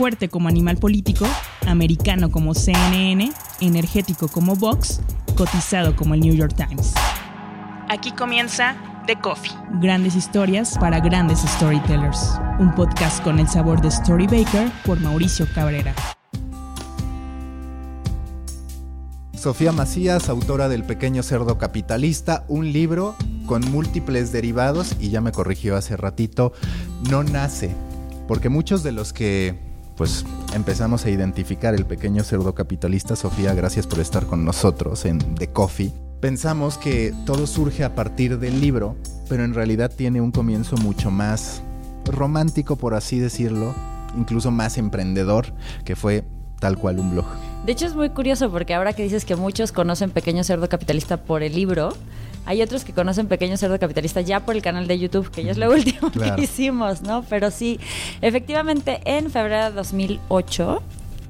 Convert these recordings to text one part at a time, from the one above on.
fuerte como animal político, americano como CNN, energético como Vox, cotizado como el New York Times. Aquí comienza The Coffee. Grandes historias para grandes storytellers. Un podcast con el sabor de Story Baker por Mauricio Cabrera. Sofía Macías, autora del Pequeño Cerdo Capitalista, un libro con múltiples derivados, y ya me corrigió hace ratito, no nace, porque muchos de los que pues empezamos a identificar el pequeño cerdo capitalista, Sofía, gracias por estar con nosotros en The Coffee. Pensamos que todo surge a partir del libro, pero en realidad tiene un comienzo mucho más romántico, por así decirlo, incluso más emprendedor, que fue tal cual un blog. De hecho es muy curioso porque ahora que dices que muchos conocen Pequeño Cerdo Capitalista por el libro, hay otros que conocen Pequeño Cerdo Capitalista ya por el canal de YouTube, que ya es lo último que hicimos, ¿no? Pero sí, efectivamente en febrero de 2008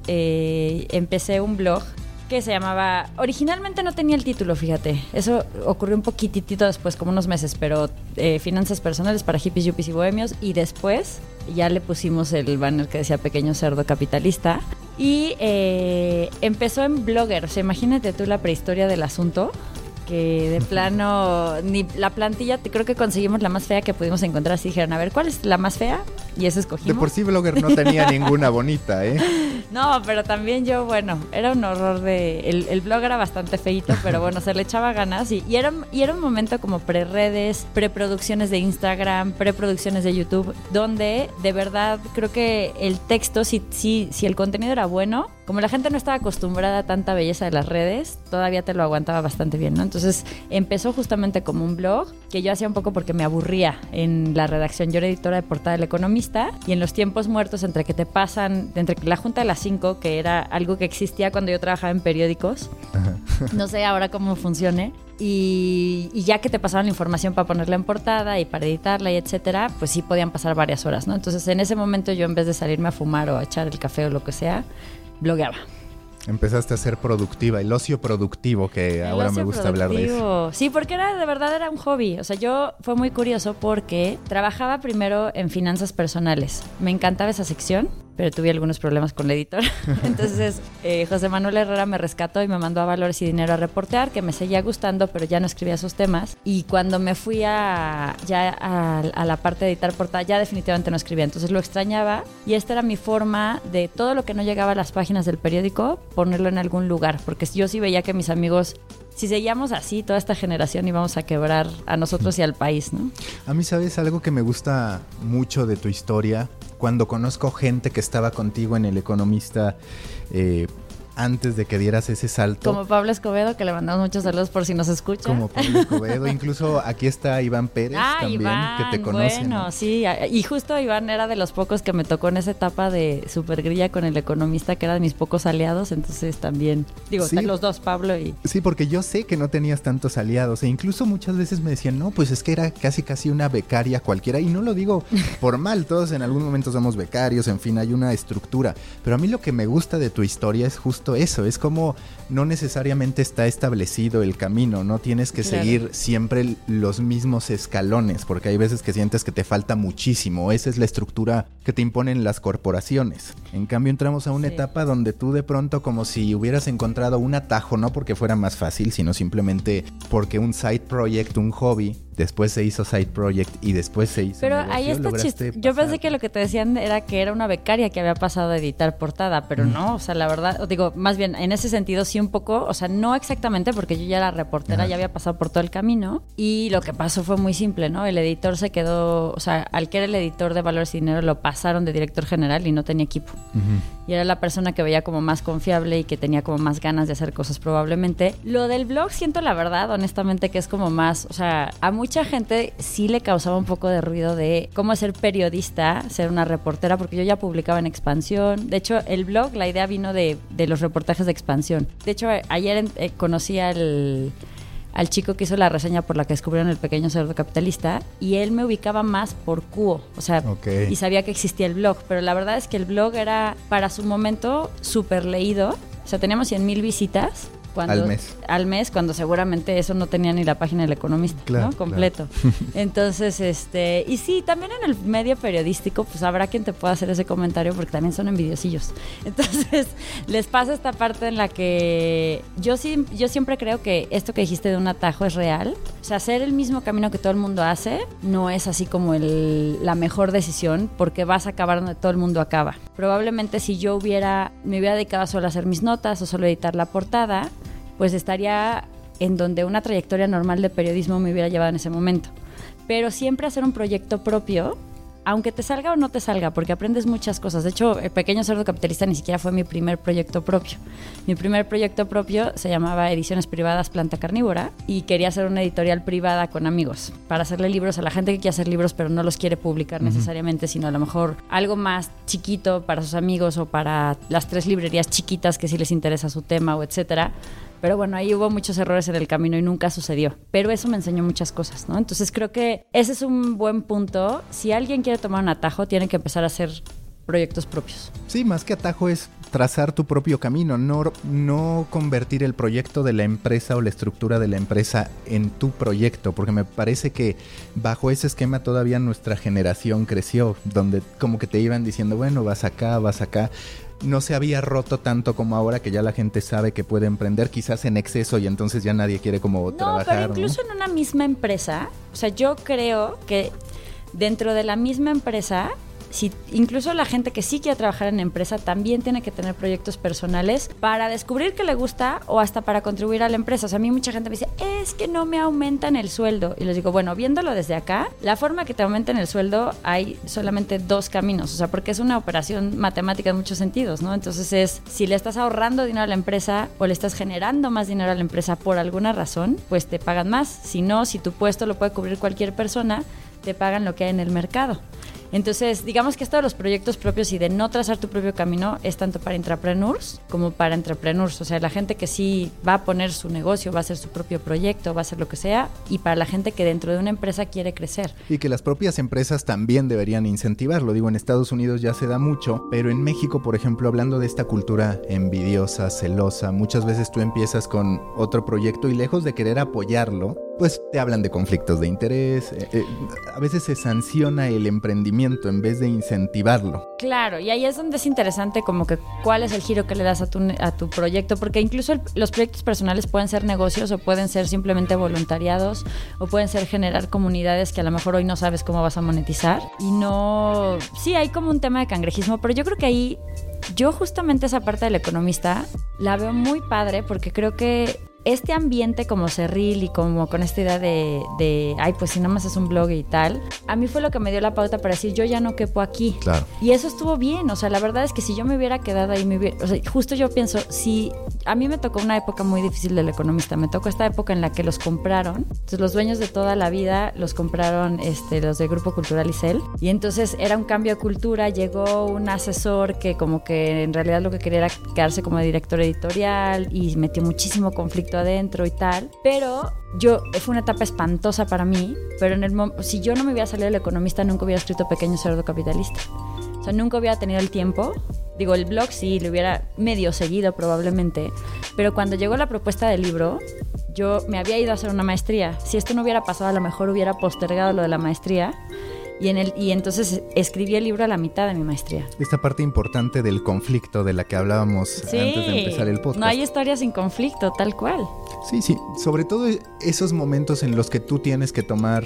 eh, empecé un blog que se llamaba. Originalmente no tenía el título, fíjate. Eso ocurrió un poquitito después, como unos meses, pero eh, Finanzas Personales para Hippies, Yuppies y Bohemios. Y después ya le pusimos el banner que decía Pequeño Cerdo Capitalista. Y eh, empezó en Blogger. O sea, imagínate tú la prehistoria del asunto que de plano ni la plantilla creo que conseguimos la más fea que pudimos encontrar. Así dijeron a ver cuál es la más fea y eso escogimos. De por sí blogger no tenía ninguna bonita eh no pero también yo bueno era un horror de el, blog era bastante feito pero bueno se le echaba ganas y, y era y era un momento como pre redes preproducciones de Instagram preproducciones de YouTube donde de verdad creo que el texto si si si el contenido era bueno como la gente no estaba acostumbrada a tanta belleza de las redes, todavía te lo aguantaba bastante bien, ¿no? Entonces empezó justamente como un blog que yo hacía un poco porque me aburría en la redacción. Yo era editora de portada del Economista y en los tiempos muertos entre que te pasan, entre la Junta de las 5, que era algo que existía cuando yo trabajaba en periódicos, no sé ahora cómo funcione, y, ya que te pasaban la información para ponerla en portada y para editarla y etcétera, pues sí podían pasar varias horas, ¿no? Entonces en ese momento yo en vez de salirme a fumar o a echar el café o lo que sea, blogueaba. Empezaste a ser productiva, el ocio productivo, que ahora me gusta hablar de eso. Sí, porque era de verdad era un hobby. O sea, yo fue muy curioso porque trabajaba primero en finanzas personales. Me encantaba esa sección pero tuve algunos problemas con la editora. Entonces, eh, José Manuel Herrera me rescató y me mandó a Valores y Dinero a reportear, que me seguía gustando, pero ya no escribía esos temas. Y cuando me fui a, ya a, la parte de editar portada, ya definitivamente no escribía. Entonces lo extrañaba y esta era mi forma de todo lo que no llegaba a las páginas del periódico, ponerlo en algún lugar, porque yo sí veía que mis amigos si seguíamos así, toda esta generación íbamos a quebrar a nosotros y al país, ¿no? A mí, ¿sabes algo que me gusta mucho de tu historia? Cuando conozco gente que estaba contigo en El Economista, eh, antes de que dieras ese salto. Como Pablo Escobedo, que le mandamos muchos saludos por si nos escucha. Como Pablo Escobedo. Incluso aquí está Iván Pérez ah, también, que te conoce. Bueno, sí. Y justo Iván era de los pocos que me tocó en esa etapa de supergrilla con el economista, que era de mis pocos aliados. Entonces también, digo, los dos, Pablo y... Sí, porque yo sé que no tenías tantos aliados. E incluso muchas veces me decían, no, pues es que era casi casi una becaria cualquiera. Y no lo digo por mal, todos en algún momento somos becarios, en fin, hay una estructura. Pero a mí lo que me gusta de tu historia es justo eso, es como no necesariamente está establecido el camino, no tienes que seguir siempre los mismos escalones, porque hay veces que sientes que te falta muchísimo, esa es la estructura que te imponen las corporaciones. En cambio entramos a una etapa donde tú de pronto como si hubieras encontrado un atajo, no porque fuera más fácil, sino simplemente porque un side project, un hobby, después se hizo Side Project y después se hizo. Pero ahí está chiste. Yo pensé que lo que te decían era que era una becaria que había pasado a editar portada, pero no, o sea, la verdad, digo, más bien en ese sentido sí un poco, o sea, no exactamente porque yo ya era reportera, ya había pasado por todo el camino y lo que pasó fue muy simple, ¿no? El editor se quedó, o sea, al que era el editor de Valores y Dinero lo pasaron de director general y no tenía equipo. Y era la persona que veía como más confiable y que tenía como más ganas de hacer cosas probablemente. Lo del blog siento la verdad, honestamente, que es como más, o sea, a mucha gente sí le causaba un poco de ruido de cómo ser periodista, ser una reportera, porque yo ya publicaba en Expansión. De hecho, el blog, la idea vino de, los reportajes de Expansión. De hecho, ayer eh, conocí al al chico que hizo la reseña por la que descubrieron el pequeño cerdo capitalista y él me ubicaba más por Cuo, o sea, y sabía que existía el blog, pero la verdad es que el blog era para su momento súper leído, o sea, teníamos 100 mil visitas al mes. Al mes, cuando seguramente eso no tenía ni la página del economista, ¿no? Completo. Entonces, este, y sí, también en el medio periodístico, pues habrá quien te pueda hacer ese comentario porque también son envidiosillos. Entonces, les pasa esta parte en la que yo sí, yo siempre creo que esto que dijiste de un atajo es real. O sea, hacer el mismo camino que todo el mundo hace no es así como el, la mejor decisión porque vas a acabar donde todo el mundo acaba. Probablemente si yo hubiera, me hubiera dedicado solo a hacer mis notas o solo editar la portada, pues estaría en donde una trayectoria normal de periodismo me hubiera llevado en ese momento. Pero siempre hacer un proyecto propio aunque te salga o no te salga, porque aprendes muchas cosas. De hecho, el pequeño cerdo capitalista ni siquiera fue mi primer proyecto propio. Mi primer proyecto propio se llamaba Ediciones Privadas Planta Carnívora y quería hacer una editorial privada con amigos para hacerle libros a la gente que quiere hacer libros pero no los quiere publicar necesariamente, sino a lo mejor algo más chiquito para sus amigos o para las tres librerías chiquitas que sí les interesa su tema o etcétera pero bueno, ahí hubo muchos errores en el camino y nunca sucedió. Pero eso me enseñó muchas cosas, ¿no? Entonces creo que ese es un buen punto. Si alguien quiere tomar un atajo, tiene que empezar a hacer proyectos propios. Sí, más que atajo es trazar tu propio camino, no, no convertir el proyecto de la empresa o la estructura de la empresa en tu proyecto, porque me parece que bajo ese esquema todavía nuestra generación creció, donde como que te iban diciendo, bueno, vas acá, vas acá no se había roto tanto como ahora que ya la gente sabe que puede emprender quizás en exceso y entonces ya nadie quiere como no, trabajar. Pero incluso en una misma empresa, o sea, yo creo que dentro de la misma empresa si incluso la gente que sí quiere trabajar en empresa también tiene que tener proyectos personales para descubrir que le gusta o hasta para contribuir a la empresa. O sea, a mí mucha gente me dice, es que no me aumentan el sueldo. Y les digo, bueno, viéndolo desde acá, la forma que te aumenten el sueldo hay solamente dos caminos. O sea, porque es una operación matemática en muchos sentidos, ¿no? Entonces es, si le estás ahorrando dinero a la empresa o le estás generando más dinero a la empresa por alguna razón, pues te pagan más. Si no, si tu puesto lo puede cubrir cualquier persona, te pagan lo que hay en el mercado. Entonces, digamos que esto de los proyectos propios y de no trazar tu propio camino es tanto para intrapreneurs como para entrepreneurs. O sea, la gente que sí va a poner su negocio, va a hacer su propio proyecto, va a hacer lo que sea, y para la gente que dentro de una empresa quiere crecer. Y que las propias empresas también deberían incentivarlo. Digo, en Estados Unidos ya se da mucho, pero en México, por ejemplo, hablando de esta cultura envidiosa, celosa, muchas veces tú empiezas con otro proyecto y lejos de querer apoyarlo, pues te hablan de conflictos de interés, eh, eh, a veces se sanciona el emprendimiento en vez de incentivarlo. Claro, y ahí es donde es interesante como que cuál es el giro que le das a tu, a tu proyecto, porque incluso los proyectos personales pueden ser negocios o pueden ser simplemente voluntariados o pueden ser generar comunidades que a lo mejor hoy no sabes cómo vas a monetizar. Y no, sí, hay como un tema de cangrejismo, pero yo creo que ahí yo justamente esa parte del economista la veo muy padre porque creo que este ambiente como cerril y como con esta idea de, de, ay, pues si nada más es un blog y tal, a mí fue lo que me dio la pauta para decir, yo ya no quepo aquí. Claro. Y eso estuvo bien, o sea, la verdad es que si yo me hubiera quedado ahí, me hubiera, o sea, justo yo pienso, si a mí me tocó una época muy difícil del economista, me tocó esta época en la que los compraron, entonces los dueños de toda la vida los compraron este, los del Grupo Cultural Isel, y entonces era un cambio de cultura, llegó un asesor que como que en realidad lo que quería era quedarse como director editorial y metió muchísimo conflicto adentro y tal. Pero yo, fue una etapa espantosa para mí, pero en el si yo no me hubiera salido el economista, nunca hubiera escrito Pequeño Cerdo Capitalista. O sea, nunca hubiera tenido el tiempo. Digo, el blog sí, lo hubiera medio seguido probablemente, pero cuando llegó la propuesta del libro, yo me había ido a hacer una maestría. Si esto no hubiera pasado, a lo mejor hubiera postergado lo de la maestría y, en el, y entonces escribí el libro a la mitad de mi maestría. Esta parte importante del conflicto de la que hablábamos antes de empezar el podcast. No hay historia sin conflicto, tal cual. Sí, sí. Sobre todo esos momentos en los que tú tienes que tomar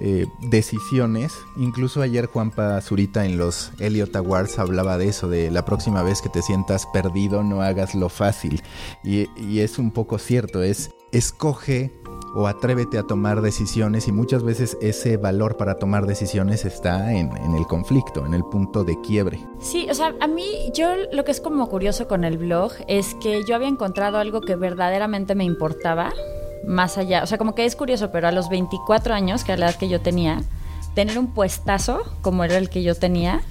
eh, decisiones. Incluso ayer Juanpa Zurita en los Elliot Awards hablaba de eso, de la próxima vez que te sientas perdido, no hagas lo fácil. Y, y es un poco cierto, es escoge o atrévete a tomar decisiones y muchas veces ese valor para tomar decisiones está en, el conflicto, en el punto de quiebre. Sí, o sea, a mí yo lo que es como curioso con el blog es que yo había encontrado algo que verdaderamente me importaba más allá, o sea, como que es curioso, pero a los 24 años, que era la edad que yo tenía, tener un puestazo como era el que yo tenía,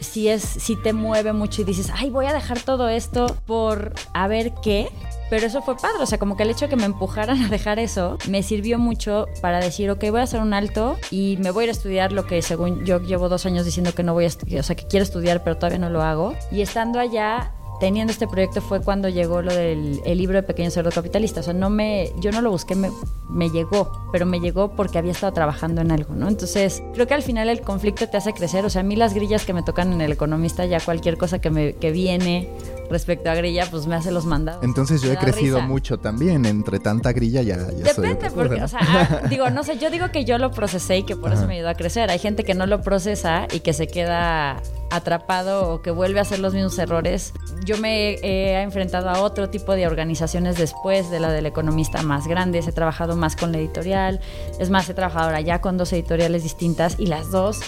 si es si te mueve mucho y dices, "Ay, voy a dejar todo esto por a ver qué." Pero eso fue padre, o sea, como que el hecho de que me empujaran a dejar eso me sirvió mucho para decir, ok, voy a hacer un alto y me voy a ir a estudiar lo que según yo llevo dos años diciendo que no voy a estudiar, o sea, que quiero estudiar pero todavía no lo hago. Y estando allá teniendo este proyecto fue cuando llegó lo del libro de Pequeño Cerdo Capitalista. O sea, no me, yo no lo busqué, me, me llegó, pero me llegó porque había estado trabajando en algo, ¿no? Entonces, creo que al final el conflicto te hace crecer. O sea, a mí las grillas que me tocan en El Economista, ya cualquier cosa que, me, que viene respecto a grilla, pues me hace los mandados. Entonces yo he crecido mucho también, entre tanta grilla ya, ya Depende, porque, o sea, ah, digo, no sé, yo digo que yo lo procesé y que por eso me ayudó a crecer. Hay gente que no lo procesa y que se queda atrapado o que vuelve a hacer los mismos errores. Yo me he enfrentado a otro tipo de organizaciones después de la del economista más grandes, he trabajado más con la editorial, es más, he trabajado ahora ya con dos editoriales distintas y las dos,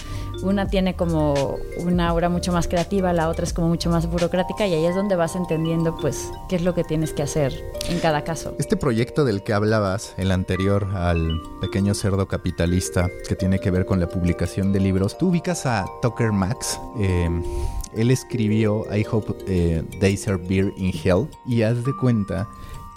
una tiene como una obra mucho más creativa, la otra es como mucho más burocrática y ahí es donde vas entendiendo pues qué es lo que tienes que hacer en cada caso. Este proyecto del que hablabas, el anterior al pequeño cerdo capitalista, que tiene que ver con la publicación de libros, tú ubicas a Tucker Max. Em, él escribió I Hope eh, They Serve Beer in Hell y haz de cuenta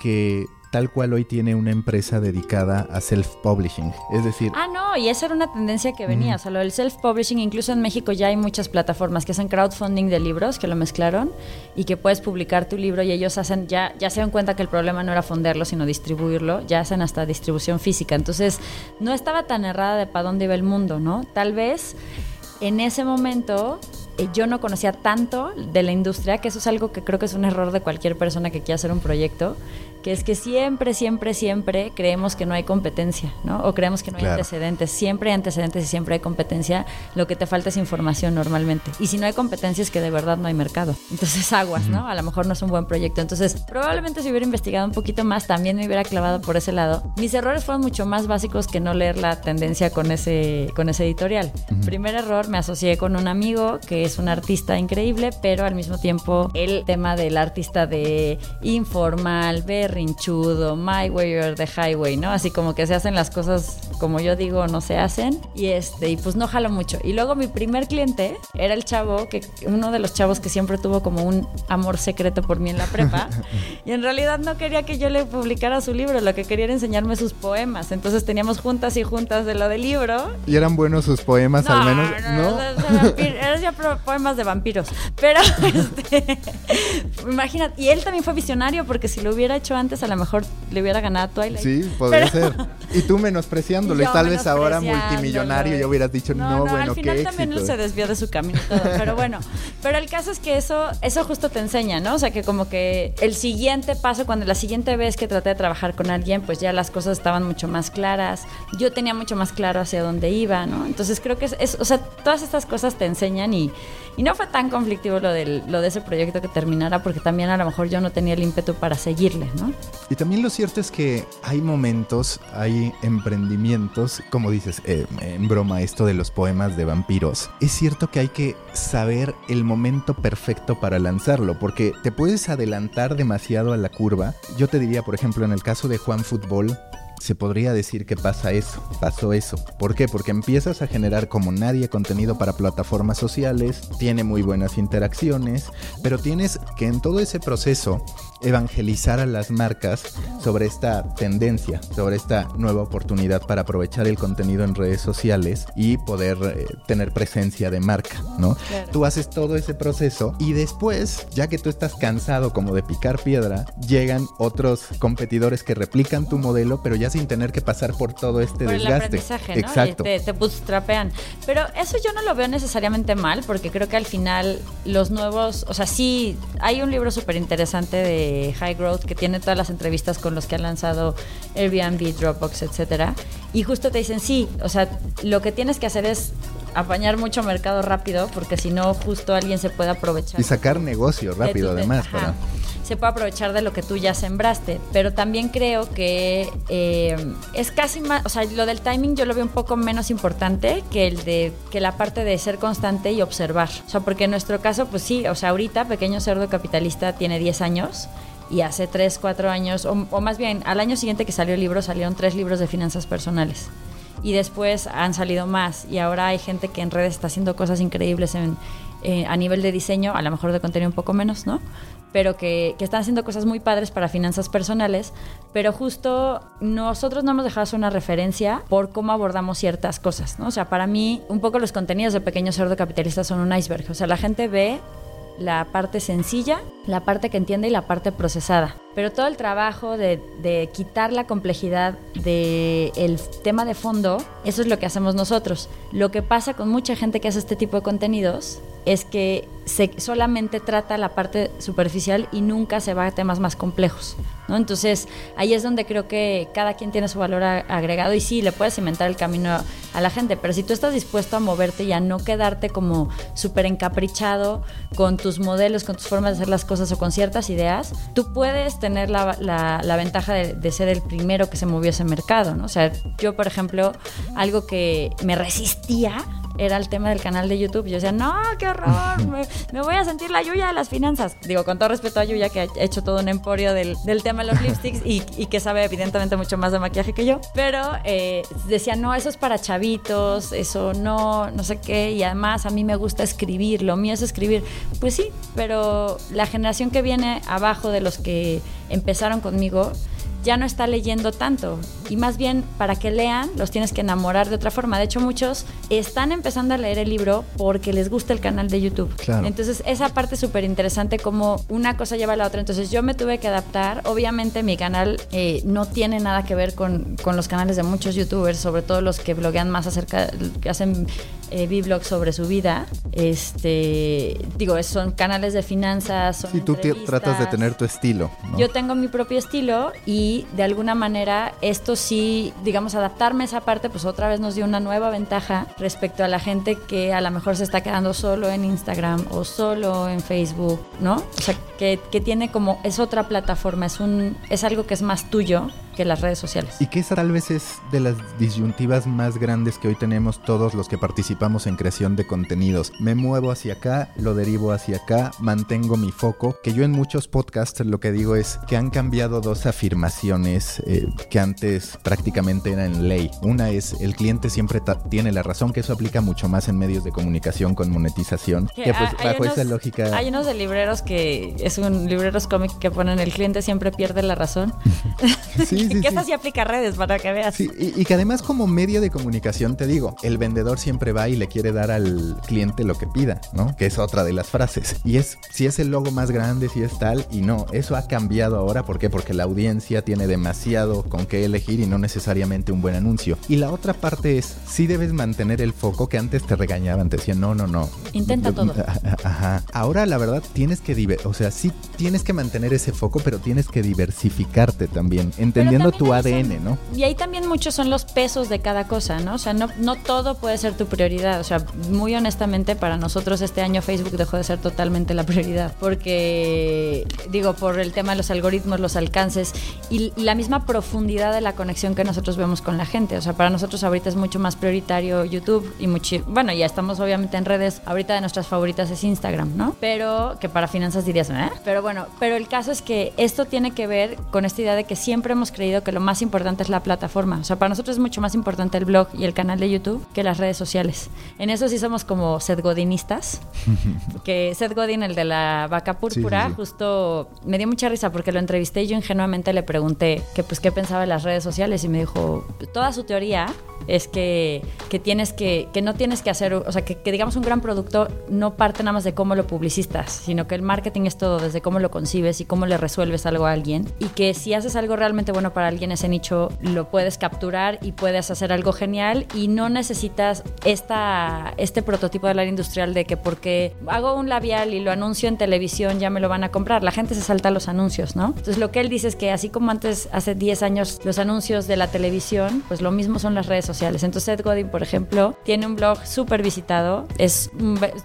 que tal cual hoy tiene una empresa dedicada a self-publishing. Es decir... Ah, no, y esa era una tendencia que venía. O sea, lo del self-publishing, incluso en México ya hay muchas plataformas que hacen crowdfunding de libros, que lo mezclaron, y que puedes publicar tu libro y ellos hacen, ya, ya se dan cuenta que el problema no era funderlo, sino distribuirlo, ya hacen hasta distribución física. Entonces, no estaba tan errada de para dónde iba el mundo, ¿no? Tal vez en ese momento eh, yo no conocía tanto de la industria, que eso es algo que creo que es un error de cualquier persona que quiera hacer un proyecto, que es que siempre, siempre, siempre creemos que no hay competencia, ¿no? O creemos que no hay antecedentes. Siempre hay antecedentes y siempre hay competencia. Lo que te falta es información normalmente. Y si no hay competencia es que de verdad no hay mercado. Entonces aguas, ¿no? A lo mejor no es un buen proyecto. Entonces, probablemente si hubiera investigado un poquito más, también me hubiera clavado por ese lado. Mis errores fueron mucho más básicos que no leer la tendencia con ese, con ese editorial. Primer error, me asocié con un amigo que es un artista increíble, pero al mismo tiempo el tema del artista de informal, ver rinchudo, my way or the highway, ¿no? Así como que se hacen las cosas como yo digo, no se hacen. Y este, y pues no jalo mucho. Y luego mi primer cliente era el chavo, que uno de los chavos que siempre tuvo como un amor secreto por mí en la prepa. y en realidad no quería que yo le publicara su libro, lo que quería era enseñarme sus poemas. Entonces teníamos juntas y juntas de lo del libro. ¿Y eran buenos sus poemas al menos? No, no, eran ya poemas de vampiros. Pero, este, imagínate, y él también fue visionario porque si lo hubiera hecho antes a lo mejor le hubiera ganado a Twilight. Sí, podría ser. Y tú menospreciándolo y, tal vez ahora multimillonario ya hubieras dicho, no, no, bueno, al final también él se desvió de su camino y todo, pero bueno, pero el caso es que eso eso justo te enseña, ¿no? O sea, que como que el siguiente paso cuando la siguiente vez que traté de trabajar con alguien, pues ya las cosas estaban mucho más claras. Yo tenía mucho más claro hacia dónde iba, ¿no? Entonces creo que es, o sea, todas estas cosas te enseñan y, y no fue tan conflictivo lo, del, lo de ese proyecto que terminara porque también a lo mejor yo no tenía el ímpetu para seguirle, ¿no? Y también lo cierto es que hay momentos, hay emprendimientos, como dices, eh, en broma esto de los poemas de vampiros. Es cierto que hay que saber el momento perfecto para lanzarlo porque te puedes adelantar demasiado a la curva. Yo te diría, por ejemplo, en el caso de Juan Fútbol, se podría decir que pasa eso, pasó eso. ¿Por qué? Porque empiezas a generar como nadie contenido para plataformas sociales, tiene muy buenas interacciones, pero tienes que en todo ese proceso evangelizar a las marcas sobre esta tendencia, sobre esta nueva oportunidad para aprovechar el contenido en redes sociales y poder eh, tener presencia de marca, ¿no? Tú haces todo ese proceso y después, ya que tú estás cansado como de picar piedra, llegan otros competidores que replican tu modelo, pero ya sin tener que pasar por todo este desgaste. ¿no? Exacto. te, te bootstrapean. Pero eso yo no lo veo necesariamente mal, porque creo que al final los nuevos, o sea, sí, hay un libro súper interesante de High Growth que tiene todas las entrevistas con los que han lanzado Airbnb, Dropbox, etcétera. Y justo te dicen, sí, o sea, lo que tienes que hacer es apañar mucho mercado rápido, porque si no, justo alguien se puede aprovechar. Y sacar negocio rápido, además. Para se puede aprovechar de lo que tú ya sembraste. Pero también creo que eh, es casi más, o sea, lo del timing yo lo veo un poco menos importante que el de que la parte de ser constante y observar. O sea, porque en nuestro caso, pues sí, o sea, ahorita Pequeño Cerdo Capitalista tiene 10 años y hace 3, 4 años, o, más bien al año siguiente que salió el libro, salieron tres libros de finanzas personales. Y después han salido más y ahora hay gente que en redes está haciendo cosas increíbles en, eh, a nivel de diseño, a lo mejor de contenido un poco menos, ¿no? pero que, están haciendo cosas muy padres para finanzas personales, pero justo nosotros no hemos dejado una referencia por cómo abordamos ciertas cosas, ¿no? O sea, para mí, un poco los contenidos de Pequeño Cerdo Capitalista son un iceberg, o sea, la gente ve la parte sencilla la parte que entiende y la parte procesada. Pero todo el trabajo de, quitar la complejidad del tema de fondo, eso es lo que hacemos nosotros. Lo que pasa con mucha gente que hace este tipo de contenidos es que se solamente trata la parte superficial y nunca se va a temas más complejos. ¿no? Entonces, ahí es donde creo que cada quien tiene su valor agregado y sí, le puedes inventar el camino a la gente, pero si tú estás dispuesto a moverte y a no quedarte como súper encaprichado con tus modelos, con tus formas de hacer las cosas o con ciertas ideas, tú puedes tener la, la, ventaja de, ser el primero que se movió ese mercado. ¿no? O sea, yo, por ejemplo, algo que me resistía era el tema del canal de YouTube. Yo decía, no, qué horror, me, voy a sentir la Yuya de las finanzas. Digo, con todo respeto a Yuya, que ha hecho todo un emporio del, tema de los lipsticks y, que sabe evidentemente mucho más de maquillaje que yo. Pero eh, decía, no, eso es para chavitos, eso no, no sé qué. Y además a mí me gusta escribir, lo mío es escribir. Pues sí, pero la generación que viene abajo de los que empezaron conmigo, ya no está leyendo tanto. Y más bien, para que lean, los tienes que enamorar de otra forma. De hecho, muchos están empezando a leer el libro porque les gusta el canal de YouTube. Entonces, esa parte es súper interesante, como una cosa lleva a la otra. Entonces, yo me tuve que adaptar. Obviamente, mi canal eh, no tiene nada que ver con, con, los canales de muchos YouTubers, sobre todo los que bloguean más acerca, que hacen eh, sobre su vida. Este, digo, son canales de finanzas. Son sí, tú tratas de tener tu estilo. Yo tengo mi propio estilo y de alguna manera esto sí, digamos, adaptarme a esa parte, pues otra vez nos dio una nueva ventaja respecto a la gente que a lo mejor se está quedando solo en Instagram o solo en Facebook, ¿no? O sea, que, que tiene como, es otra plataforma, es, un, es algo que es más tuyo que las redes sociales. Y que esa tal vez es de las disyuntivas más grandes que hoy tenemos todos los que participamos en creación de contenidos. Me muevo hacia acá, lo derivo hacia acá, mantengo mi foco, que yo en muchos podcasts lo que digo es que han cambiado dos afirmaciones eh, que antes prácticamente eran ley. Una es el cliente siempre tiene la razón, que eso aplica mucho más en medios de comunicación con monetización, que, pues bajo esa lógica... Hay unos de libreros que es un libreros cómic que ponen el cliente siempre pierde la razón. sí, que eso sí aplica redes para que veas. Sí, y, que además como medio de comunicación te digo, el vendedor siempre va y le quiere dar al cliente lo que pida, ¿no? Que es otra de las frases. Y es si es el logo más grande, si es tal, y no, eso ha cambiado ahora, ¿por qué? Porque la audiencia tiene demasiado con qué elegir y no necesariamente un buen anuncio. Y la otra parte es, si debes mantener el foco que antes te regañaban, te decían, no, no, no. Intenta todo. Ajá. Ahora la verdad tienes que, o sea, sí tienes que mantener ese foco, pero tienes que diversificarte también, entendiendo tu ADN, ¿no? Y ahí también muchos son los pesos de cada cosa, ¿no? O sea, no, no todo puede ser tu prioridad. O sea, muy honestamente, para nosotros este año Facebook dejó de ser totalmente la prioridad. Porque, digo, por el tema de los algoritmos, los alcances y, la misma profundidad de la conexión que nosotros vemos con la gente. O sea, para nosotros ahorita es mucho más prioritario YouTube y mucho, bueno, ya estamos obviamente en redes. Ahorita de nuestras favoritas es Instagram, ¿no? Pero que para finanzas dirías, ¿eh? Pero bueno, pero el caso es que esto tiene que ver con esta idea de que siempre hemos creído que lo más importante es la plataforma. O sea, para nosotros es mucho más importante el blog y el canal de YouTube que las redes sociales. En eso sí somos como Seth Godinistas. que Seth Godin, el de la vaca púrpura, justo me dio mucha risa porque lo entrevisté y yo ingenuamente le pregunté que pues qué pensaba de las redes sociales y me dijo, toda su teoría es que, que, tienes que, que no tienes que hacer, o sea, que, digamos un gran producto no parte nada más de cómo lo publicistas, sino que el marketing es todo, desde cómo lo concibes y cómo le resuelves algo a alguien. Y que si haces algo realmente bueno para alguien, ese nicho lo puedes capturar y puedes hacer algo genial y no necesitas esta, este prototipo del área industrial de que porque hago un labial y lo anuncio en televisión ya me lo van a comprar. La gente se salta los anuncios, ¿no? Entonces lo que él dice es que así como antes, hace 10 años, los anuncios de la televisión, pues lo mismo son las redes sociales. Entonces Ed Godin, por ejemplo, tiene un blog súper visitado, es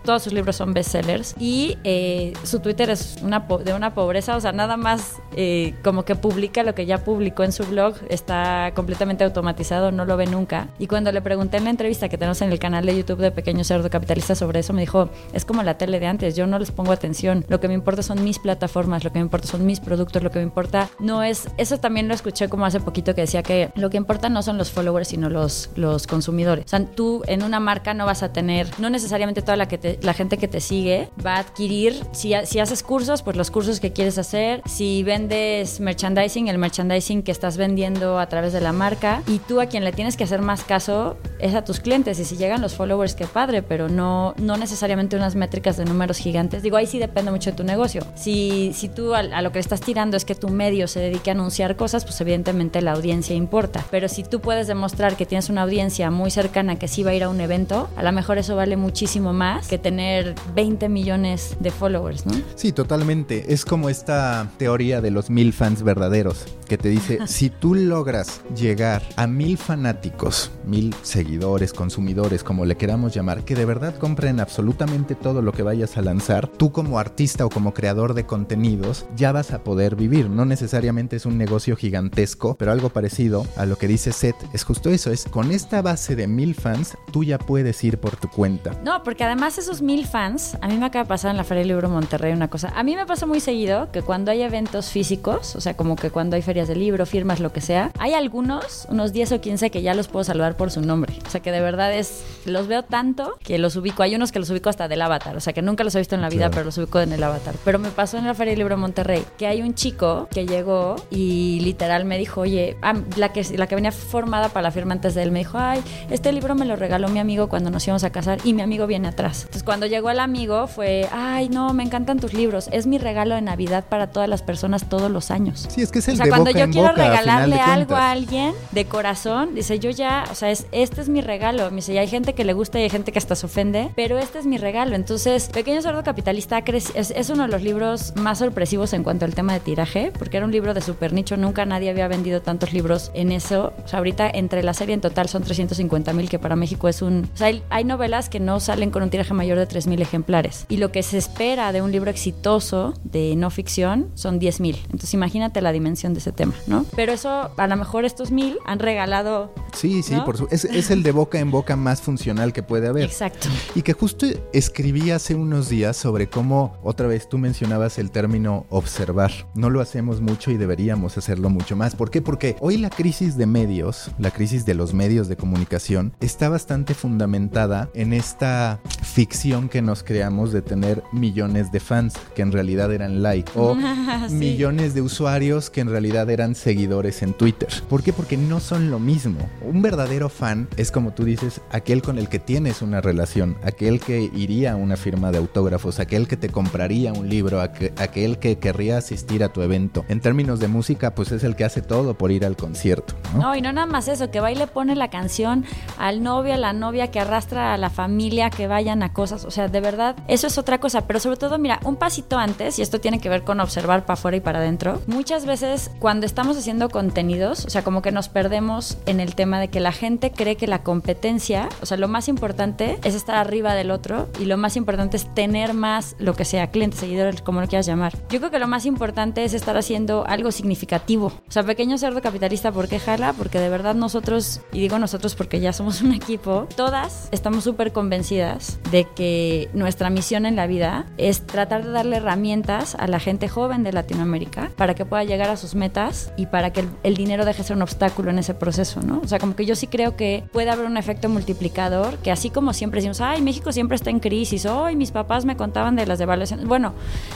todos sus libros son bestsellers y eh, su Twitter es una de una pobreza, o sea, nada más eh, como que publica lo que ya publicó en su blog, está completamente automatizado, no lo ve nunca. Y cuando le pregunté en la entrevista que tenemos en el canal de YouTube de Pequeño Cerdo Capitalista sobre eso, me dijo, es como la tele de antes, yo no les pongo atención, lo que me importa son mis plataformas, lo que me importa son mis productos, lo que me importa no es, eso también lo escuché como hace poquito que decía que lo que importa no son los followers, sino los los, consumidores. O sea, tú en una marca no vas a tener, no necesariamente toda la, que la gente que te sigue va a adquirir, si, si haces cursos, pues los cursos que quieres hacer, si, vendes merchandising, el merchandising que estás vendiendo a través de la marca y tú a quien le tienes que hacer más caso es a tus clientes y si llegan los followers, qué padre, pero no, no necesariamente unas métricas de números gigantes. Digo, ahí sí depende mucho de tu negocio. Si, si tú a, a lo que le estás tirando es que tu medio se dedique a anunciar cosas, pues evidentemente la audiencia importa. Pero si tú puedes demostrar que tienes una audiencia muy cercana que sí va a ir a un evento, a lo mejor eso vale muchísimo más que tener 20 millones de followers, ¿no? Sí, totalmente. Es como esta teoría de los mil fans verdaderos, que te dice, si tú logras llegar a mil fanáticos, mil seguidores, consumidores, como le queramos llamar, que de verdad compren absolutamente todo lo que vayas a lanzar, tú como artista o como creador de contenidos ya vas a poder vivir. No necesariamente es un negocio gigantesco, pero algo parecido a lo que dice Seth es justo eso, es con esta base de mil fans, tú ya puedes ir por tu cuenta. No, porque además esos mil fans, a mí me acaba de pasar en la Feria del Libro Monterrey una cosa, a mí me pasa muy seguido que cuando hay eventos físicos, o sea, como que cuando hay ferias de libro, firmas, lo que sea, hay algunos, unos 10 o 15 que ya los puedo saludar por su nombre. O sea, que de verdad es, los veo tanto que los ubico. Hay unos que los ubico hasta del avatar, o sea, que nunca los he visto en la vida, pero los ubico en el avatar. Pero me pasó en la Feria del Libro Monterrey que hay un chico que llegó y literal me dijo, oye, ah, la, que, la que venía formada para la firma antes de él, me dijo, ay, este libro me lo regaló mi amigo cuando nos íbamos a casar y mi amigo viene atrás. Entonces cuando llegó el amigo fue, ay, no, me encantan tus libros, es mi regalo de Navidad para todas las personas todos los años. Sí, es que es el O sea, de cuando yo quiero boca, regalarle algo a alguien de corazón, dice, yo ya, o sea, es, este es mi regalo. Me dice, y hay gente que le gusta y hay gente que hasta se ofende, pero este es mi regalo. Entonces, Pequeño Sordo Capitalista es, es uno de los libros más sorpresivos en cuanto al tema de tiraje, porque era un libro de super nicho, nunca nadie había vendido tantos libros en eso. O sea, ahorita entre la serie en total son 350 mil, que para México es un... O sea, hay, hay novelas que no salen con un tiraje mayor de 3 mil ejemplares. Y lo que se espera de un libro exitoso de no ficción son 10 mil. Entonces, imagínate la dimensión de ese tema, ¿no? Pero eso, a lo mejor estos mil han regalado... Sí, sí, ¿no? por su- es, es el de boca en boca más funcional que puede haber. Exacto. Y que justo escribí hace unos días sobre cómo, otra vez tú mencionabas el término observar. No lo hacemos mucho y deberíamos hacerlo mucho más. ¿Por qué? Porque hoy la crisis de medios, la crisis de los medios de comunicación, está bastante fundamentada en esta ficción que nos creamos de tener millones de fans que en realidad eran like o Sí. millones de usuarios que en realidad eran seguidores en Twitter. ¿Por qué? Porque no son lo mismo. Un verdadero fan es como tú dices, aquel con el que tienes una relación, aquel que iría a una firma de autógrafos, aquel que te compraría un libro, aqu- aquel que querría asistir a tu evento. En términos de música, pues es el que hace todo por ir al concierto. ¿no? No, y no nada más eso, que va y le pone la canción al novio, a la novia, que arrastra a la familia, que vayan a cosas. O sea, de verdad, eso es otra cosa. Pero sobre todo, mira, un pasito antes, y esto tiene que ver con observar para afuera y para adentro. Muchas veces, cuando estamos haciendo contenidos, o sea, como que nos perdemos en el tema de que la gente cree que la competencia, o sea, lo más importante es estar arriba del otro y lo más importante es tener más, lo que sea, clientes, seguidores, como lo quieras llamar. Yo creo que lo más importante es estar haciendo algo significativo. O sea, pequeño cerdo capitalista, ¿por qué jala? Porque de verdad nosotros, y digo nosotros porque ya somos un equipo, todas estamos súper convencidas de que nuestra misión en la vida es tratar de darle herramientas a la gente joven de Latinoamérica para que pueda llegar a sus metas y para que el, dinero deje de ser un obstáculo en ese proceso, ¿no? O sea, como que yo sí creo que puede haber un efecto multiplicador, que así como siempre decimos, ay, México siempre está en crisis, ay, mis papás me contaban de las devaluaciones. Bueno,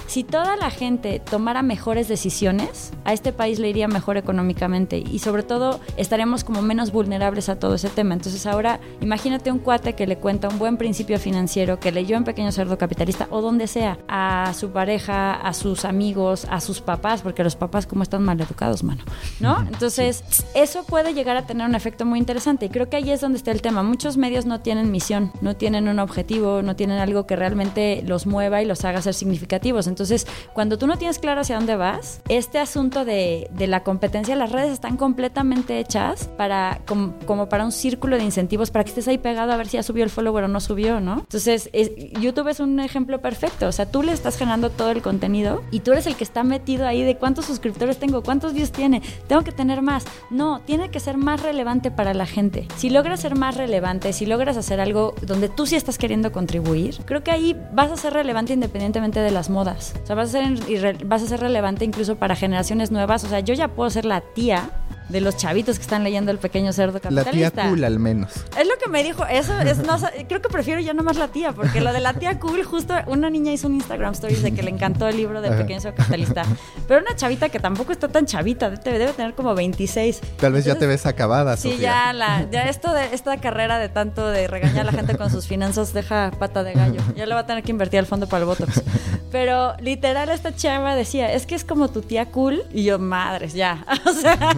si toda la gente tomara mejores decisiones, a este país le iría mejor económicamente y sobre todo estaríamos como menos vulnerables a todo ese tema. Entonces ahora imagínate un cuate que le cuenta un buen principio financiero que leyó en Pequeño Cerdo Capitalista o donde sea, a su pareja, a sus amigos, a sus papás, porque los papás como están mal educados, mano, ¿no? Entonces eso puede llegar a tener un efecto muy interesante y creo que ahí es donde está el tema. Muchos medios no tienen misión, no tienen un objetivo, no tienen algo que realmente los mueva y los haga ser significativos. Entonces, cuando tú no tienes claro hacia dónde vas, este asunto de, de la competencia, las redes están completamente hechas para como, como para un círculo de incentivos para que estés ahí pegado a ver si ya subió el follower o no subió, ¿no? Entonces, es- YouTube es un ejemplo perfecto. O sea, tú le estás generando todo el contenido y tú eres el que está metido ahí de cuántos suscriptores tengo, cuántos views tiene, tengo que tener más. No, tiene que ser más relevante para la gente. Si logras ser más relevante, si logras hacer algo donde tú sí estás queriendo contribuir, creo que ahí vas a ser relevante independientemente de las modas. O sea, vas a ser, vas a ser relevante incluso para generaciones nuevas. O sea, yo ya puedo ser la tía de los chavitos que están leyendo El Pequeño Cerdo Capitalista. La tía cool al menos. Es lo que me dijo, eso es, no, creo que prefiero ya nomás la tía, porque lo de la tía cool, justo una niña hizo un Instagram stories de que le encantó el libro del Pequeño Cerdo Capitalista, pero una chavita que tampoco está tan chavita, debe, tener como 26. Tal vez ya te ves acabada, Sí, ya, la, ya esto de esta carrera de tanto de regañar a la gente con sus finanzas deja pata de gallo. Ya le va a tener que invertir al fondo para el Botox. Pero literal esta chava decía, es que es como tu tía cool. Y yo, madres, ya. O sea,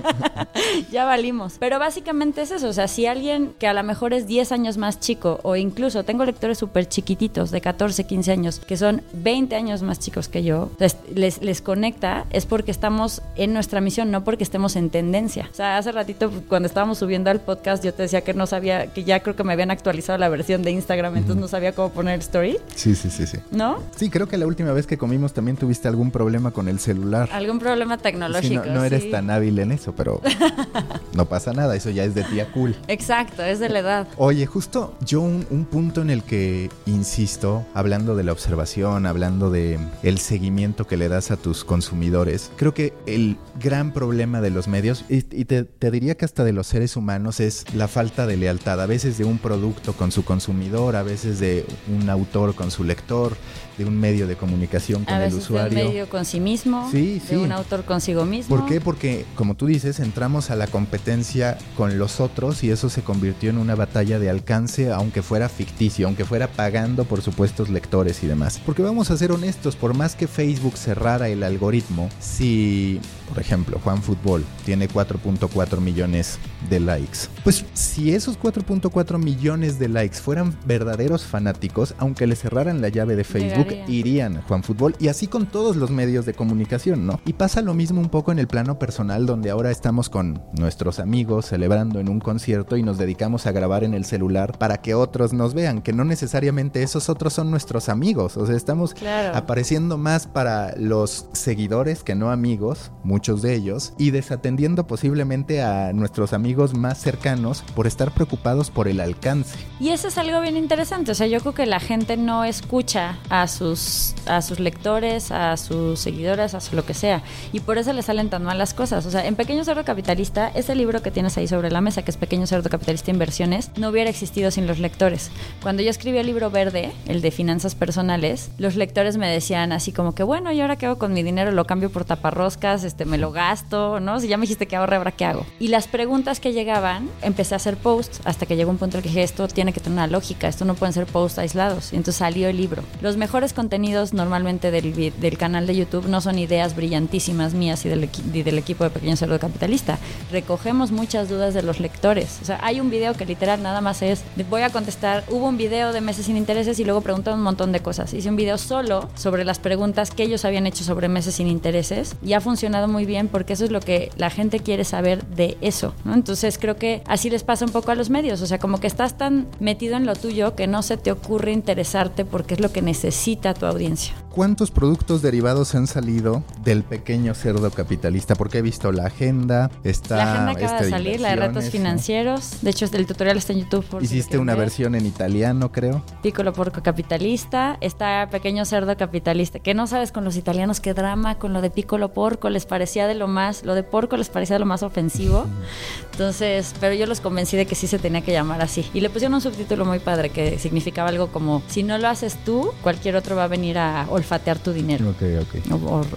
ya valimos. Pero básicamente es eso. O sea, si alguien que a lo mejor es 10 años más chico, o incluso tengo lectores súper chiquititos de 14, 15 años, que son 20 años más chicos que yo, les, les conecta, es porque estamos en nuestra misión, no porque estemos en tendencia. O sea, hace ratito cuando estábamos subiendo al podcast, yo te decía que no sabía, que ya creo que me habían actualizado la versión de Instagram, entonces no sabía cómo poner story. Sí, sí, sí, sí. ¿No? Sí, creo que la última vez que comimos también tuviste algún problema con el celular. Algún problema tecnológico. no, eres tan hábil en eso, pero no pasa nada, eso ya es de tía cool. Exacto, es de la edad. Oye, justo yo un, punto en el que insisto, hablando de la observación, hablando de el seguimiento que le das a tus consumidores, creo que el gran problema de los medios, y, te, te diría que hasta de los seres humanos, es la falta de lealtad, a veces de un producto con su consumidor, a veces de un autor con su lector, de un medio de comunicación con el usuario. De un medio con sí mismo, sí, de un autor consigo mismo. ¿Por qué? Porque, como tú dices, entramos a la competencia con los otros y eso se convirtió en una batalla de alcance, aunque fuera ficticio, aunque fuera pagando por supuestos lectores y demás. Porque vamos a ser honestos, por más que Facebook cerrara el algoritmo, si, por ejemplo, Juan Fútbol tiene 4.4 millones de likes, pues si esos 4.4 millones de likes fueran verdaderos fanáticos, aunque le cerraran la llave de Facebook, irían a Juan Fútbol y así con todos los medios de comunicación, ¿no? Y pasa lo mismo un poco en el plano personal donde ahora estamos con nuestros amigos celebrando en un concierto y nos dedicamos a grabar en el celular para que otros nos vean, que no necesariamente esos otros son nuestros amigos, o sea, estamos apareciendo más para los seguidores que no amigos, muchos de ellos, y desatendiendo posiblemente a nuestros amigos más cercanos por estar preocupados por el alcance. Y eso es algo bien interesante, o sea, yo creo que la gente no escucha a sus, a sus lectores, a sus seguidores, a lo que sea. Y por eso le salen tan mal las cosas. O sea, en Pequeño Cerdo Capitalista, ese libro que tienes ahí sobre la mesa, que es Pequeño Cerdo Capitalista Inversiones, no hubiera existido sin los lectores. Cuando yo escribí el libro verde, el de finanzas personales, los lectores me decían así como que, bueno, ¿y ahora qué hago con mi dinero? ¿Lo cambio por taparroscas? Este, ¿Me lo gasto? ¿No? Si ya me dijiste que ahorre, ¿ahora qué hago? Y las preguntas que llegaban, empecé a hacer posts hasta que llegó un punto en el que dije, esto tiene que tener una lógica, esto no pueden ser posts aislados. Y entonces salió el libro. Los mejores contenidos normalmente del, del, canal de YouTube no son ideas brillantísimas mías y del, del equipo de Pequeño Cerdo Capitalista. Recogemos muchas dudas de los lectores. O sea, hay un video que literal nada más es, voy a contestar, hubo un video de meses sin intereses y luego preguntan un montón de cosas. Hice un video solo sobre las preguntas que ellos habían hecho sobre meses sin intereses y ha funcionado muy bien porque eso es lo que la gente quiere saber de eso. ¿no? Entonces creo que así les pasa un poco a los medios. O sea, como que estás tan metido en lo tuyo que no se te ocurre interesarte porque es lo que necesitas a tu audiencia. ¿Cuántos productos derivados han salido del pequeño cerdo capitalista? Porque he visto la agenda, está... La agenda acaba de salir, la de retos financieros. De hecho, el tutorial está en YouTube. Hiciste una versión en italiano, creo. Piccolo Porco Capitalista. Está Pequeño Cerdo Capitalista. Que no sabes con los italianos qué drama con lo de Piccolo Porco. Les parecía de lo más... Lo de porco les parecía de lo más ofensivo. Entonces, pero yo los convencí de que sí se tenía que llamar así. Y le pusieron un subtítulo muy padre que significaba algo como, si no lo haces tú, cualquier otro va a venir a olfatear tu dinero.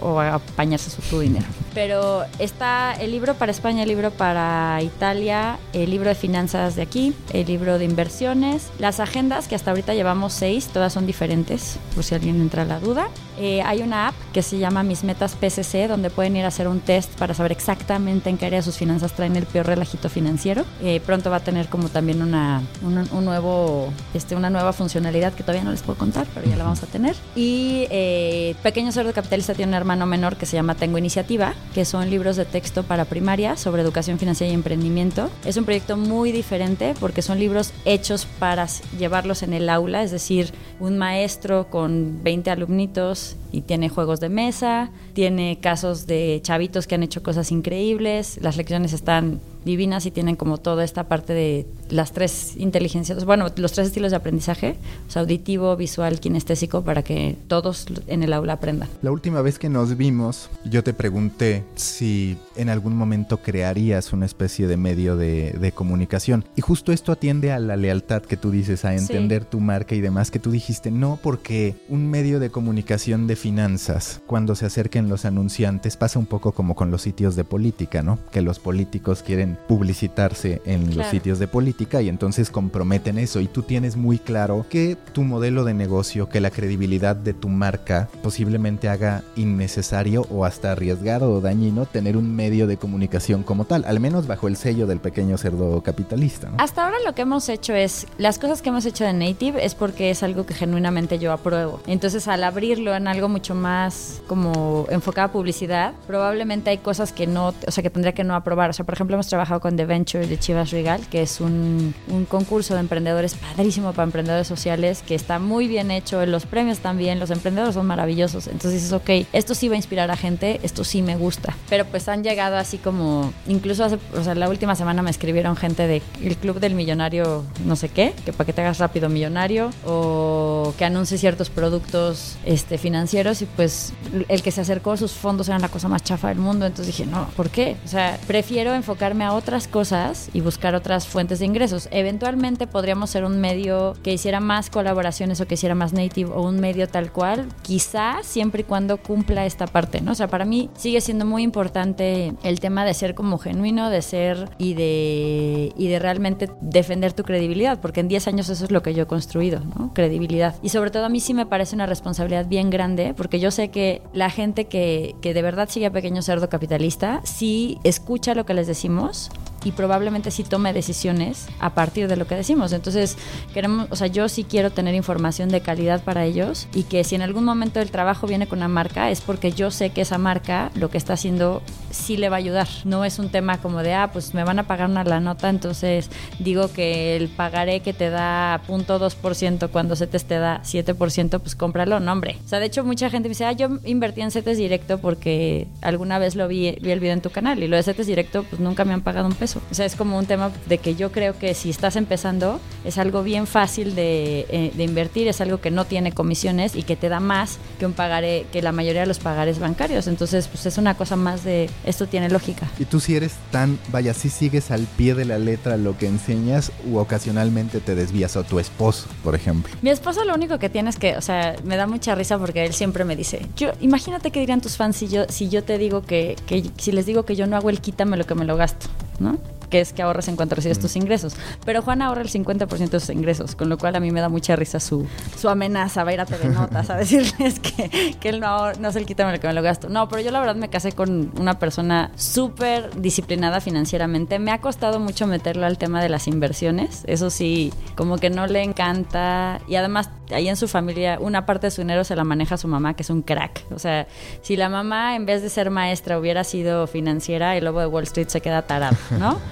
O, a apañarse su, tu dinero. Pero está el libro para España, el libro para Italia, el libro de finanzas de aquí, el libro de inversiones, las agendas, que hasta ahorita llevamos seis, todas son diferentes, por si alguien entra a la duda. Eh, hay una app que se llama Mis Metas PCC, donde pueden ir a hacer un test para saber exactamente en qué área de sus finanzas traen el peor relajito financiero. Eh, pronto va a tener como también una, un, nuevo, este, una nueva funcionalidad que todavía no les puedo contar, pero ya la vamos a tener. Y eh, Pequeño Cerdo Capitalista tiene un hermano menor que se llama Tengo Iniciativa, que son libros de texto para primaria sobre educación financiera y emprendimiento. Es un proyecto muy diferente porque son libros hechos para llevarlos en el aula, es decir, un maestro con 20 alumnitos y tiene juegos de mesa, tiene casos de chavitos que han hecho cosas increíbles, las lecciones están divinas y tienen como toda esta parte de las tres inteligencias, bueno, los tres estilos de aprendizaje, auditivo, visual, kinestésico, para que todos en el aula aprendan. La última vez que nos vimos, yo te pregunté si en algún momento crearías una especie de medio de, comunicación. Y justo esto atiende a la lealtad que tú dices, a entender tu marca y demás, que tú dijiste, no, porque un medio de comunicación de finanzas, cuando se acerquen los anunciantes, pasa un poco como con los sitios de política, ¿no? Que los políticos quieren publicitarse en los sitios de política y entonces comprometen eso. Y tú tienes muy claro que tu modelo de negocio, que la credibilidad de tu marca posiblemente haga innecesario o hasta arriesgado o dañino tener un medio de comunicación como tal, al menos bajo el sello del pequeño cerdo capitalista. Hasta ahora lo que hemos hecho es, las cosas que hemos hecho de Native es porque es algo que genuinamente yo apruebo. Entonces al abrirlo en algo mucho más como enfocado a publicidad, probablemente hay cosas que no, o sea, que tendría que no aprobar. O sea, por ejemplo, hemos trabajado con The Venture de Chivas Regal, que es un, un concurso de emprendedores padrísimo para emprendedores sociales, que está muy bien hecho, los premios también, los emprendedores son maravillosos. Entonces dices, ok, esto sí va a inspirar a gente, esto sí me gusta. Pero pues han llegado así como, incluso hace, o sea, la última semana me escribieron gente de el club del millonario, no sé qué, que para que te hagas rápido millonario, o que anuncie ciertos productos este, financieros, y pues el que se acercó a sus fondos era la cosa más chafa del mundo. Entonces dije, no, ¿por qué? O sea, prefiero enfocarme a otras cosas y buscar otras fuentes de ingresos. Eventualmente podríamos ser un medio que hiciera más colaboraciones o que hiciera más native o un medio tal cual, quizá siempre y cuando cumpla esta parte, ¿no? O sea, para mí sigue siendo muy importante el tema de ser como genuino, de ser y de, y de realmente defender tu credibilidad, porque en 10 años eso es lo que yo he construido, ¿no? Credibilidad. Y sobre todo a mí sí me parece una responsabilidad bien grande, porque yo sé que la gente que, que de verdad sigue a Pequeño Cerdo Capitalista, sí escucha lo que les decimos Studios. Y probablemente sí tome decisiones a partir de lo que decimos. Entonces, queremos, o sea, yo sí quiero tener información de calidad para ellos y que si en algún momento el trabajo viene con una marca es porque yo sé que esa marca lo que está haciendo sí le va a ayudar. No es un tema como de, ah, pues me van a pagar una la nota, entonces digo que el pagaré que te da 0.2% cuando CETES te da 7%, pues cómpralo, no hombre. O sea, de hecho mucha gente me dice, ah, yo invertí en CETES directo porque alguna vez lo vi, vi el video en tu canal y lo de CETES directo pues nunca me han pagado un peso. O sea, es como un tema de que yo creo que si estás empezando es algo bien fácil de, eh, de invertir, es algo que no tiene comisiones y que te da más que un pagaré, que la mayoría de los pagares bancarios. Entonces, pues es una cosa más de esto tiene lógica. Y tú si eres tan, vaya, si sigues al pie de la letra lo que enseñas u ocasionalmente te desvías o tu esposo, por ejemplo. Mi esposo lo único que tienes que, o sea, me da mucha risa porque él siempre me dice, yo, imagínate qué dirían tus fans si yo, si yo te digo que, que si les digo que yo no hago el quítame lo que me lo gasto, ¿no? Que es que ahorras en cuanto recibes tus ingresos. Pero Juan ahorra el 50% de sus ingresos, con lo cual a mí me da mucha risa su, su amenaza, va a ir a TV Notas a decirles que, que él no, no se el quítame lo que me lo gasto. No, pero yo la verdad me casé con una persona súper disciplinada financieramente. Me ha costado mucho meterlo al tema de las inversiones. Eso sí, como que no le encanta. Y además, ahí en su familia, una parte de su dinero se la maneja su mamá, que es un crack. O sea, si la mamá, en vez de ser maestra, hubiera sido financiera, el lobo de Wall Street se queda tarado, ¿no?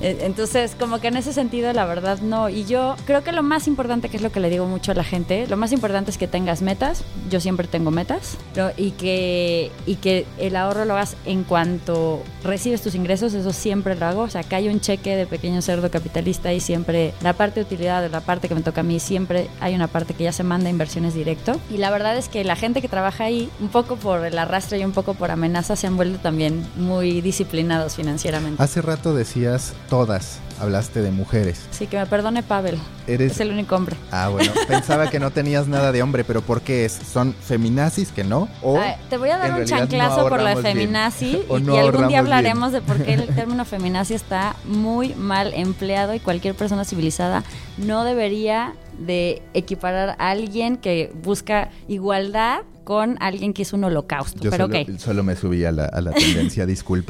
Eh, entonces, como que en ese sentido, la verdad, no. Y yo creo que lo más importante, que es lo que le digo mucho a la gente, lo más importante es que tengas metas. Yo siempre tengo metas. y, que, y que el ahorro lo hagas en cuanto recibes tus ingresos, eso siempre lo hago. O sea, acá hay un cheque de pequeño cerdo capitalista y siempre la parte de utilidad, la parte que me toca a mí, siempre hay una parte que ya se manda a inversiones directo. Y la verdad es que la gente que trabaja ahí, un poco por el arrastre y un poco por amenaza, se han vuelto también muy disciplinados financieramente. Hace rato decías todas. Hablaste de mujeres. Sí, que me perdone Pavel. Eres... Es el único hombre. Ah, bueno. Pensaba que no tenías nada de hombre, pero ¿por qué es? ¿Son feminazis que no? O te voy a dar un chanclazo por lo de feminazi y, y, algún día hablaremos de por qué el término feminazi está muy mal empleado y cualquier persona civilizada no debería de equiparar a alguien que busca igualdad con alguien que es un holocausto. Yo pero solo, solo me subí a la, a la tendencia,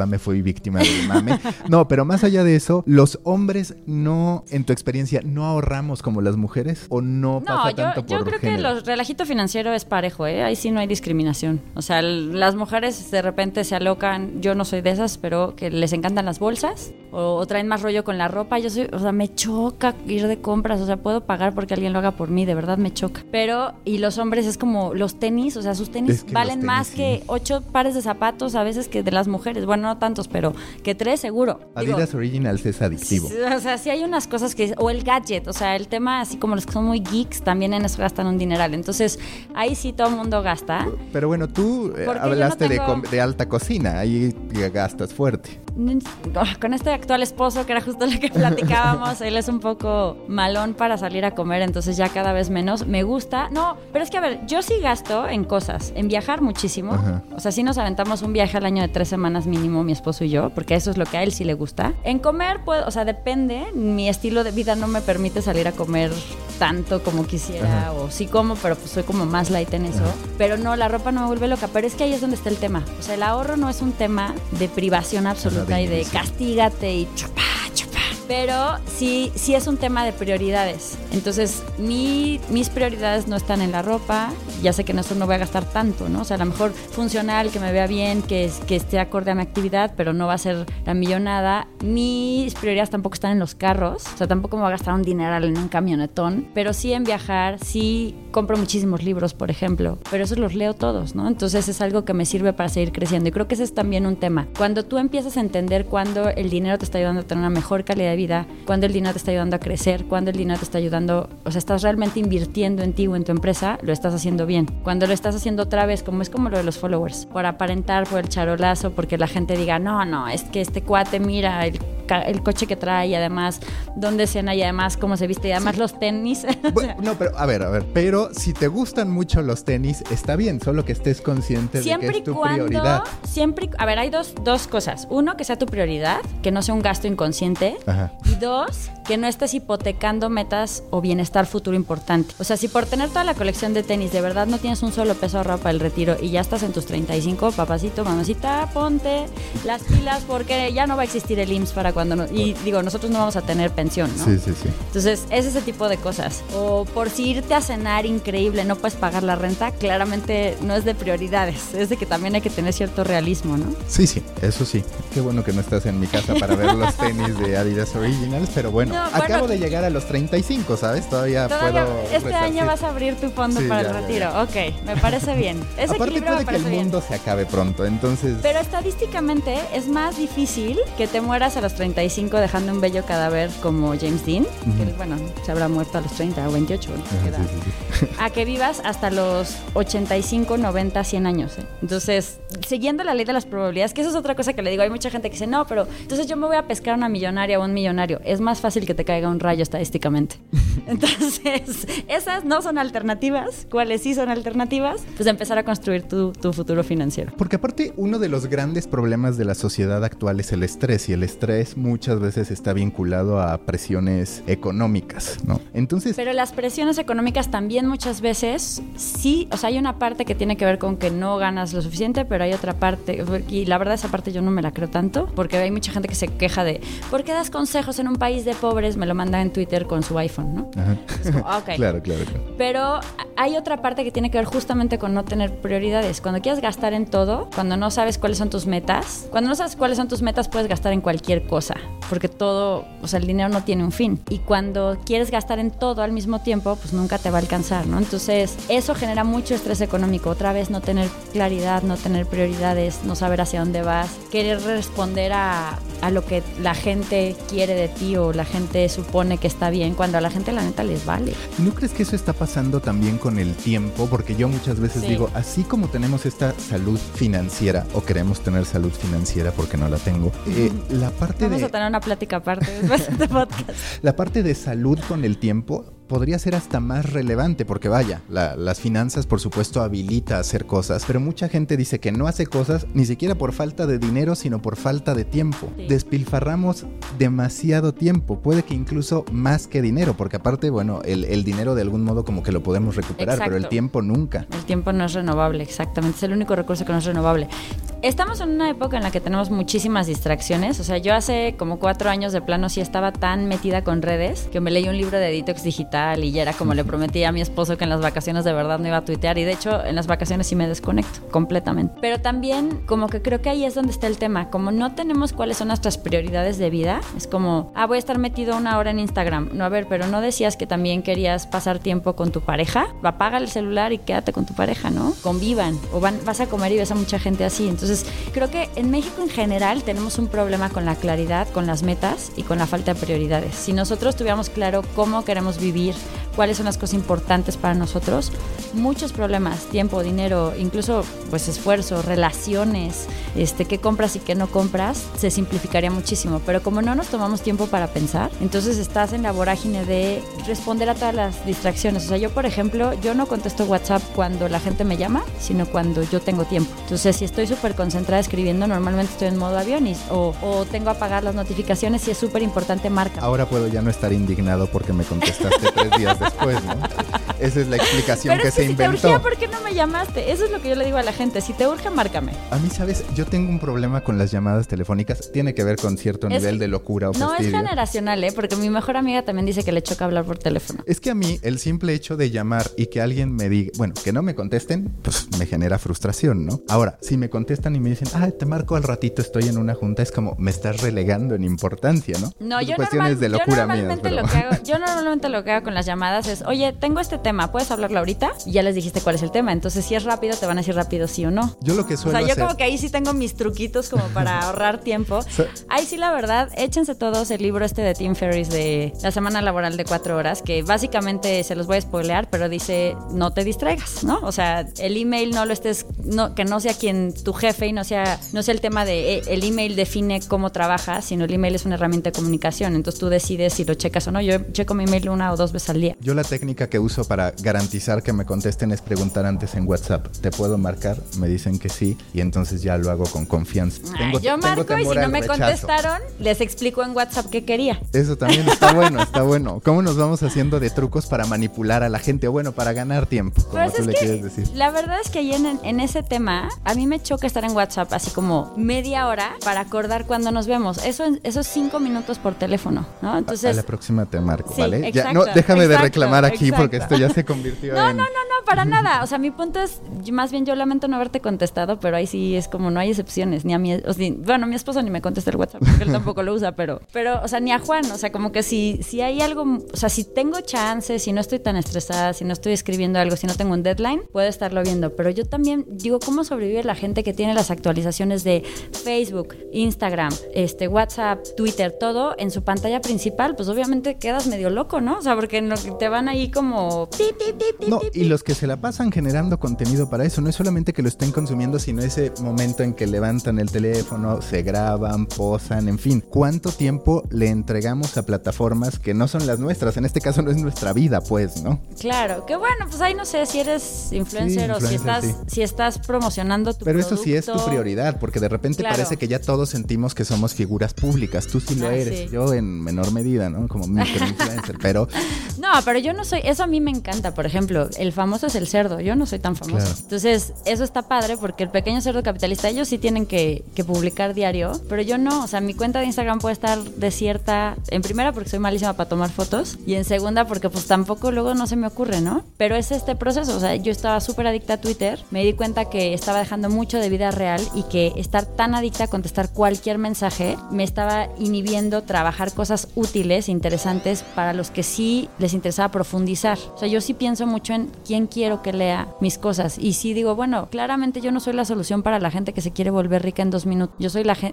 me fui víctima del mame. No, pero más allá de eso, los hombres no, en tu experiencia, no ahorramos como las mujeres o no, no pasa yo, tanto por yo creo que el relajito financiero es parejo, ¿eh? Ahí sí no hay discriminación. O sea, las mujeres de repente se alocan, yo no soy de esas, pero que les encantan las bolsas o, traen más rollo con la ropa. Yo soy, o sea, me choca ir de compras, o sea, puedo pagar porque alguien lo haga por mí, de verdad me choca. Pero, y los hombres es como los tenis, o sea, sus tenis valen más que ocho pares de zapatos a veces que de las mujeres. Bueno, no tantos, pero que tres seguro. Adidas Originals es adictivo. O sea, sí hay unas cosas que, o el gadget, o sea, el tema así como los que son muy geeks, también en eso gastan un dineral. Entonces, ahí sí todo el mundo gasta. Pero bueno, tú eh, hablaste de, de alta cocina, ahí gastas fuerte. Con este actual esposo, que era justo lo que platicábamos, él es un poco malón para salir a comer, entonces ya cada vez menos. Me gusta. No, pero es que a ver, yo sí gasto en cosas, en viajar muchísimo. O sea, sí nos aventamos un viaje al año de tres semanas mínimo, mi esposo y yo, porque eso es lo que a él sí le gusta. En comer, puedo, o sea, depende. Mi estilo de vida no me permite salir a comer tanto como quisiera, o sí como, pero pues soy como más light en eso. Pero no, la ropa no me vuelve loca. Pero es que ahí es donde está el tema. O sea, el ahorro no es un tema de privación absoluta y de castígate y chupa, chupa. Pero sí, sí es un tema de prioridades. Entonces, mi, mis prioridades no están en la ropa. Ya sé que en eso no voy a gastar tanto, ¿no? O sea, a lo mejor funcional, que me vea bien, que, que esté acorde a mi actividad, pero no va a ser la millonada. Mis prioridades tampoco están en los carros. O sea, tampoco me voy a gastar un dineral en un camionetón. Pero sí en viajar, sí compro muchísimos libros, por ejemplo. Pero esos los leo todos, ¿no? Entonces es algo que me sirve para seguir creciendo. Y creo que ese es también un tema. Cuando tú empiezas a entender cuándo el dinero te está ayudando a tener una mejor calidad de vida, cuándo el dinero te está ayudando a crecer, cuándo el dinero te está ayudando, o sea, estás realmente invirtiendo en ti o en tu empresa, lo estás haciendo bien. Cuando lo estás haciendo otra vez, como es como lo de los followers, por aparentar, por el charolazo, porque la gente diga, no, no, es que este cuate mira el el coche que trae y además dónde cena y además cómo se viste y además los tenis. no, pero a ver, a ver, pero si te gustan mucho los tenis, está bien, solo que estés consciente de que es tu prioridad. Siempre, a ver, hay dos, dos cosas. Uno, que sea tu prioridad, que no sea un gasto inconsciente. Y dos, que no estés hipotecando metas o bienestar futuro importante. O sea, si por tener toda la colección de tenis de verdad no tienes un solo peso ahorrado para el retiro y ya estás en tus 35, papacito, mamacita, ponte las pilas porque ya no va a existir el IMSS para cuando no, y digo, nosotros no vamos a tener pensión, ¿no? Sí, sí, sí. Entonces, es ese tipo de cosas. O por si irte a cenar increíble, no puedes pagar la renta, claramente no es de prioridades, es de que también hay que tener cierto realismo, ¿no? Sí, sí, eso sí. Qué bueno que no estás en mi casa para ver los tenis de Adidas Originals, pero bueno, acabo de llegar a los 35, ¿sabes? Todavía, puedo Este año vas a abrir tu fondo para el retiro. Ok, me parece bien. Ese Aparte puede que el mundo se acabe pronto, entonces... Pero estadísticamente es más difícil que te mueras a los 35 dejando un bello cadáver como James Dean, que bueno, se habrá muerto a los 30 o 28, a que vivas hasta los 85, 90, 100 años. ¿eh? Entonces, siguiendo la ley de las probabilidades, que eso es otra cosa que le digo, hay mucha gente que dice, no, pero entonces yo me voy a pescar a una millonaria o un millonario. Es más fácil que te caiga un rayo estadísticamente. Entonces, esas no son alternativas. ¿Cuáles sí son alternativas? Pues empezar a construir tu, tu futuro financiero. Porque aparte, uno de los grandes problemas de la sociedad actual es el estrés y el estrés muchas veces está vinculado a presiones económicas, ¿no? Entonces... Pero las presiones económicas también muchas veces, sí, o sea, hay una parte que tiene que ver con que no ganas lo suficiente, pero hay otra parte, y la verdad esa parte yo no me la creo tanto, porque hay mucha gente que se queja de, ¿por qué das consejos en un país de pobres? Me lo manda en Twitter con su iPhone, ¿no? Ajá. claro, claro, claro. Pero hay otra parte que tiene que ver justamente con no tener prioridades. Cuando quieres gastar en todo, cuando no sabes cuáles son tus metas, cuando no sabes cuáles son tus metas, puedes gastar en cualquier cosa porque todo, o sea, el dinero no tiene un fin. Y cuando quieres gastar en todo al mismo tiempo, pues nunca te va a alcanzar, ¿no? Entonces, eso genera mucho estrés económico. Otra vez, no tener claridad, no tener prioridades, no saber hacia dónde vas, querer responder a, a lo que la gente quiere de ti o la gente supone que está bien, cuando a la gente la neta les vale. ¿No crees que eso está pasando también con el tiempo? Porque yo muchas veces digo, así como tenemos esta salud financiera o queremos tener salud financiera porque no la tengo, eh, la parte de una plática aparte después de este podcast. La parte de salud con el tiempo podría ser hasta más relevante, porque vaya, las finanzas por supuesto habilita a hacer cosas, pero mucha gente dice que no hace cosas ni siquiera por falta de dinero, sino por falta de tiempo. Despilfarramos demasiado tiempo, puede que incluso más que dinero, porque aparte, bueno, el, dinero de algún modo como que lo podemos recuperar, pero el tiempo nunca. El tiempo no es renovable, exactamente, es el único recurso que no es renovable. Estamos en una época en la que tenemos muchísimas distracciones. O sea, yo hace como cuatro años de plano sí estaba tan metida con redes que me leí un libro de detox digital y ya era como le prometí a mi esposo que en las vacaciones de verdad no iba a tuitear. Y de hecho, en las vacaciones sí me desconecto completamente. Pero también, como que creo que ahí es donde está el tema. Como no tenemos cuáles son nuestras prioridades de vida, es como, ah, voy a estar metido una hora en Instagram. No, a ver, pero no decías que también querías pasar tiempo con tu pareja. Apaga el celular y quédate con tu pareja, ¿no? Convivan. O van, vas a comer y ves a mucha gente así. Entonces, creo que en México en general tenemos un problema con la claridad, con las metas y con la falta de prioridades. Si nosotros tuviéramos claro cómo queremos vivir, cuáles son las cosas importantes para nosotros, muchos problemas, tiempo, dinero, incluso pues esfuerzo, relaciones, este, qué compras y qué no compras, se simplificaría muchísimo. Pero como no nos tomamos tiempo para pensar, entonces estás en la vorágine de responder a todas las distracciones. O sea, yo por ejemplo, yo no contesto WhatsApp cuando la gente me llama, sino cuando yo tengo tiempo. Entonces, si estoy súper concentrada escribiendo, normalmente estoy en modo avión o, o tengo a apagar las notificaciones y es súper importante marca. Ahora puedo ya no estar indignado porque me contestaste tres días después, ¿no? Esa es la explicación que se inventó. Si te urgía, ¿por qué no me llamaste? Eso es lo que yo le digo a la gente. Si te urge, márcame. A mí, ¿sabes? Yo tengo un problema con las llamadas telefónicas. Tiene que ver con cierto nivel de locura o No, es generacional, ¿eh? Porque mi mejor amiga también dice que le choca hablar por teléfono. Es que a mí, el simple hecho de llamar y que alguien me diga, bueno, que no me contesten, pues me genera frustración, ¿no? Ahora, si me contestan y me dicen, ah, te marco al ratito, estoy en una junta, es como, me estás relegando en importancia, ¿no? No, yo, cuestiones de locura yo normalmente lo que hago, yo normalmente lo que hago con las llamadas es, oye, tengo este tema, ¿puedes hablarlo ahorita? Y ya les dijiste cuál es el tema. Entonces, si es rápido, te van a decir rápido sí o no. Yo lo que suelo O sea, yo como que ahí sí tengo mis truquitos como para ahorrar tiempo. ahí sí, la verdad, échense todos el libro este de Tim Ferriss de la semana laboral de cuatro horas, que básicamente se los voy a spoilear, pero dice, no te distraigas, ¿no? O sea, el email no lo estés, no, que no sea quien tu jefe y no sea, no sea el tema de eh, el email define cómo trabajas, sino el email es una herramienta de comunicación. Entonces tú decides si lo checas o no. Yo checo mi email una o dos veces al día. Yo la técnica que uso para garantizar que me contesten es preguntar antes en WhatsApp, ¿te puedo marcar? Me dicen que sí y entonces ya lo hago con confianza. yo marco y si no me contestaron, les explico en WhatsApp qué quería. Eso también está bueno, está bueno. ¿Cómo nos vamos haciendo de trucos para manipular a la gente? O bueno, para ganar tiempo, como pues tú le quieres decir. La verdad es que ahí en, en ese tema, a mí me choca estar en WhatsApp así como media hora para acordar cuando nos vemos. Eso, esos cinco minutos por teléfono, ¿no? Entonces... A, la próxima te marco, ¿vale? ya, no, déjame de reclamar aquí porque esto ya se convirtió no, en... No, no, no, para nada. O sea, mi punto es, más bien yo lamento no haberte contestado, pero ahí sí es como no hay excepciones. Ni a mí, o sea, bueno, mi esposo ni me contesta el WhatsApp porque él tampoco lo usa, pero, pero, o sea, ni a Juan. O sea, como que si, si hay algo, o sea, si tengo chance, si no estoy tan estresada, si no estoy escribiendo algo, si no tengo un deadline, puedo estarlo viendo. Pero yo también digo, ¿cómo sobrevive la gente que tiene las actualizaciones de Facebook, Instagram, este, WhatsApp, Twitter, todo en su pantalla principal? Pues obviamente quedas medio loco, ¿no? O sea, porque te van ahí como... no, y los que se la pasan generando contenido para eso, no es solamente que lo estén consumiendo, sino ese momento en que levantan el teléfono, se graban, posan, en fin. ¿Cuánto tiempo le entregamos a plataformas que no son las nuestras? En este caso no es nuestra vida, pues, ¿no? Claro, que bueno, pues ahí no sé si eres influencer, o si estás, si estás promocionando tu Pero eso sí es tu prioridad, porque de repente parece que ya todos sentimos que somos figuras públicas. Tú sí lo ah, eres, yo en menor medida, ¿no? Como microinfluencer, pero... No, pero yo no soy, eso a mí me encanta, por ejemplo, el famoso es el cerdo, yo no soy tan famoso. Entonces, eso está padre porque el pequeño cerdo capitalista, ellos sí tienen que, que, publicar diario, pero yo no, o sea, mi cuenta de Instagram puede estar desierta, en primera porque soy malísima para tomar fotos y en segunda porque pues tampoco luego no se me ocurre, ¿no? Pero es este proceso, o sea, yo estaba súper adicta a Twitter, me di cuenta que estaba dejando mucho de vida real y que estar tan adicta a contestar cualquier mensaje me estaba inhibiendo trabajar cosas útiles, interesantes para los que sí les interesaba profundizar. O sea, yo sí pienso mucho en quién quiero que lea mis cosas y sí digo, bueno, claramente yo no soy la solución para la gente que se quiere volver rica en dos minutos. Yo soy la, gente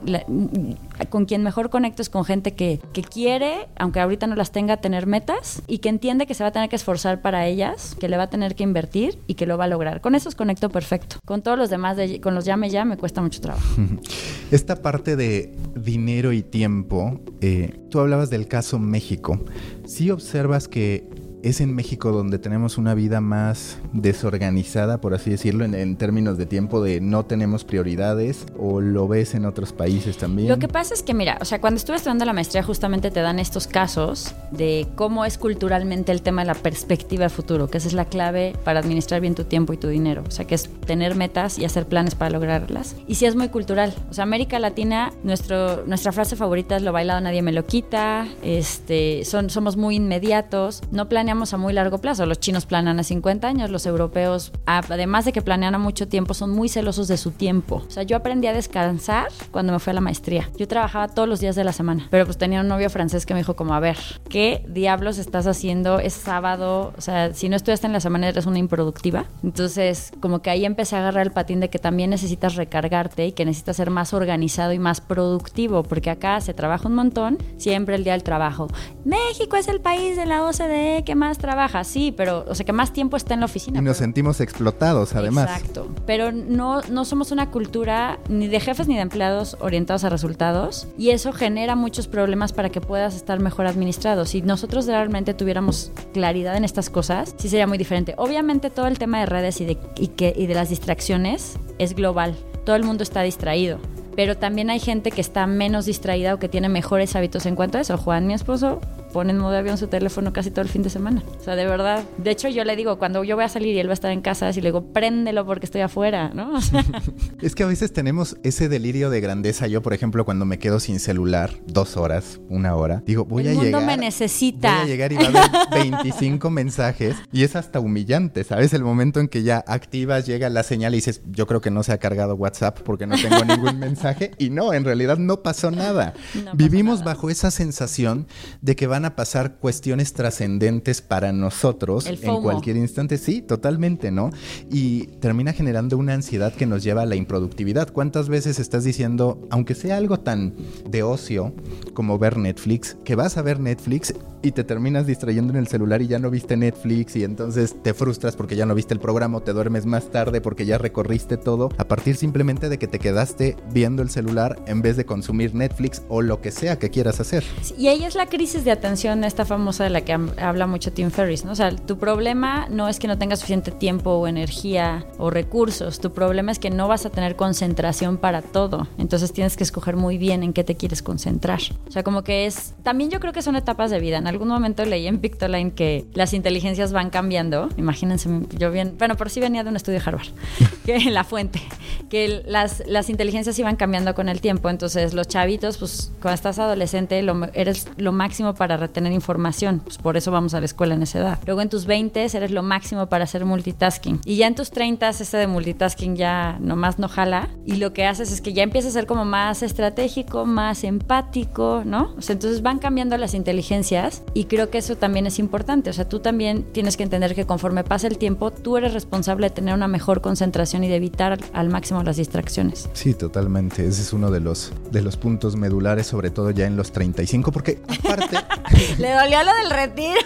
con quien mejor conecto es con gente que, que quiere, aunque ahorita no las tenga, tener metas y que entiende que se va a tener que esforzar para ellas, que le va a tener que invertir y que lo va a lograr. Con esos conecto perfecto. Con todos los demás, de, con los ya, me cuesta mucho trabajo. Esta parte de dinero y tiempo, eh, tú hablabas del caso México. ¿Sí observas que es en México donde tenemos una vida más desorganizada, por así decirlo, en, términos de tiempo de no tenemos prioridades o lo ves en otros países también? Lo que pasa es que, mira, o sea, cuando estuve estudiando la maestría justamente te dan estos casos de cómo es culturalmente el tema de la perspectiva de futuro, que esa es la clave para administrar bien tu tiempo y tu dinero. O sea, que es tener metas y hacer planes para lograrlas. Y sí es muy cultural. O sea, América Latina, nuestro, nuestra frase favorita es lo bailado nadie me lo quita, este, son, somos muy inmediatos, no planeamos a muy largo plazo. Los chinos planean a 50 años, los europeos, además de que planean a mucho tiempo, son muy celosos de su tiempo. O sea, yo aprendí a descansar cuando me fui a la maestría. Yo trabajaba todos los días de la semana, pero pues tenía un novio francés que me dijo como, a ver, ¿qué diablos estás haciendo? Es sábado, o sea, si no estudiaste en la semana eres una improductiva. Entonces, como que ahí empecé a agarrar el patín de que también necesitas recargarte y que necesitas ser más organizado y más productivo, porque acá se trabaja un montón, siempre el día del trabajo. México es el país de la OCDE que más trabaja, sí, pero, o sea, que más tiempo está en la oficina. Y nos sentimos explotados, además. Exacto, pero no, no somos una cultura ni de jefes ni de empleados orientados a resultados y eso genera muchos problemas para que puedas estar mejor administrado. Si nosotros realmente tuviéramos claridad en estas cosas, sí sería muy diferente. Obviamente todo el tema de redes y de, y que, y de las distracciones es global. Todo el mundo está distraído pero también hay gente que está menos distraída o que tiene mejores hábitos en cuanto a eso. Juan, mi esposo, pone en modo avión su teléfono casi todo el fin de semana. O sea, de verdad. De hecho, yo le digo, cuando yo voy a salir y él va a estar en casa, así le digo, préndelo porque estoy afuera, ¿no? es que a veces tenemos ese delirio de grandeza. Yo, por ejemplo, cuando me quedo sin celular dos horas, una hora, digo, voy a llegar. El mundo me necesita. Voy a llegar y va a haber 25 mensajes y es hasta humillante, ¿sabes? El momento en que ya activas, llega la señal y dices, yo creo que no se ha cargado WhatsApp porque no tengo ningún mensaje. Y no, en realidad no pasó nada. Vivimos bajo esa sensación de que van a pasar cuestiones trascendentes para nosotros en cualquier instante. Sí, totalmente, ¿no? Y termina generando una ansiedad que nos lleva a la improductividad. ¿Cuántas veces estás diciendo, aunque sea algo tan de ocio como ver Netflix, que vas a ver Netflix y te terminas distrayendo en el celular y ya no viste Netflix y entonces te frustras porque ya no viste el programa o te duermes más tarde porque ya recorriste todo a partir simplemente de que te quedaste viendo el celular en vez de consumir Netflix o lo que sea que quieras hacer. Y ahí es la crisis de atención esta famosa de la que habla mucho Tim Ferriss, ¿no? O sea, tu problema no es que no tengas suficiente tiempo o energía o recursos, tu problema es que no vas a tener concentración para todo. Entonces tienes que escoger muy bien en qué te quieres concentrar. O sea, como que es también yo creo que son etapas de vida algún momento leí en Pictoline que las inteligencias van cambiando. Imagínense, yo bien, bueno, por sí venía de un estudio de Harvard, que en la fuente, que las, las inteligencias iban cambiando con el tiempo. Entonces, los chavitos, pues cuando estás adolescente, lo, eres lo máximo para retener información. Pues por eso vamos a la escuela en esa edad. Luego en tus 20 eres lo máximo para hacer multitasking. Y ya en tus 30 ese de multitasking ya nomás no jala. Y lo que haces es que ya empieza a ser como más estratégico, más empático, ¿no? O sea, entonces van cambiando las inteligencias y creo que eso también es importante. O sea, tú también tienes que entender que conforme pasa el tiempo, tú eres responsable de tener una mejor concentración y de evitar al máximo las distracciones. Sí, totalmente. Ese es uno de los, de los puntos medulares, sobre todo ya en los 35, porque aparte... Le dolió lo del retiro.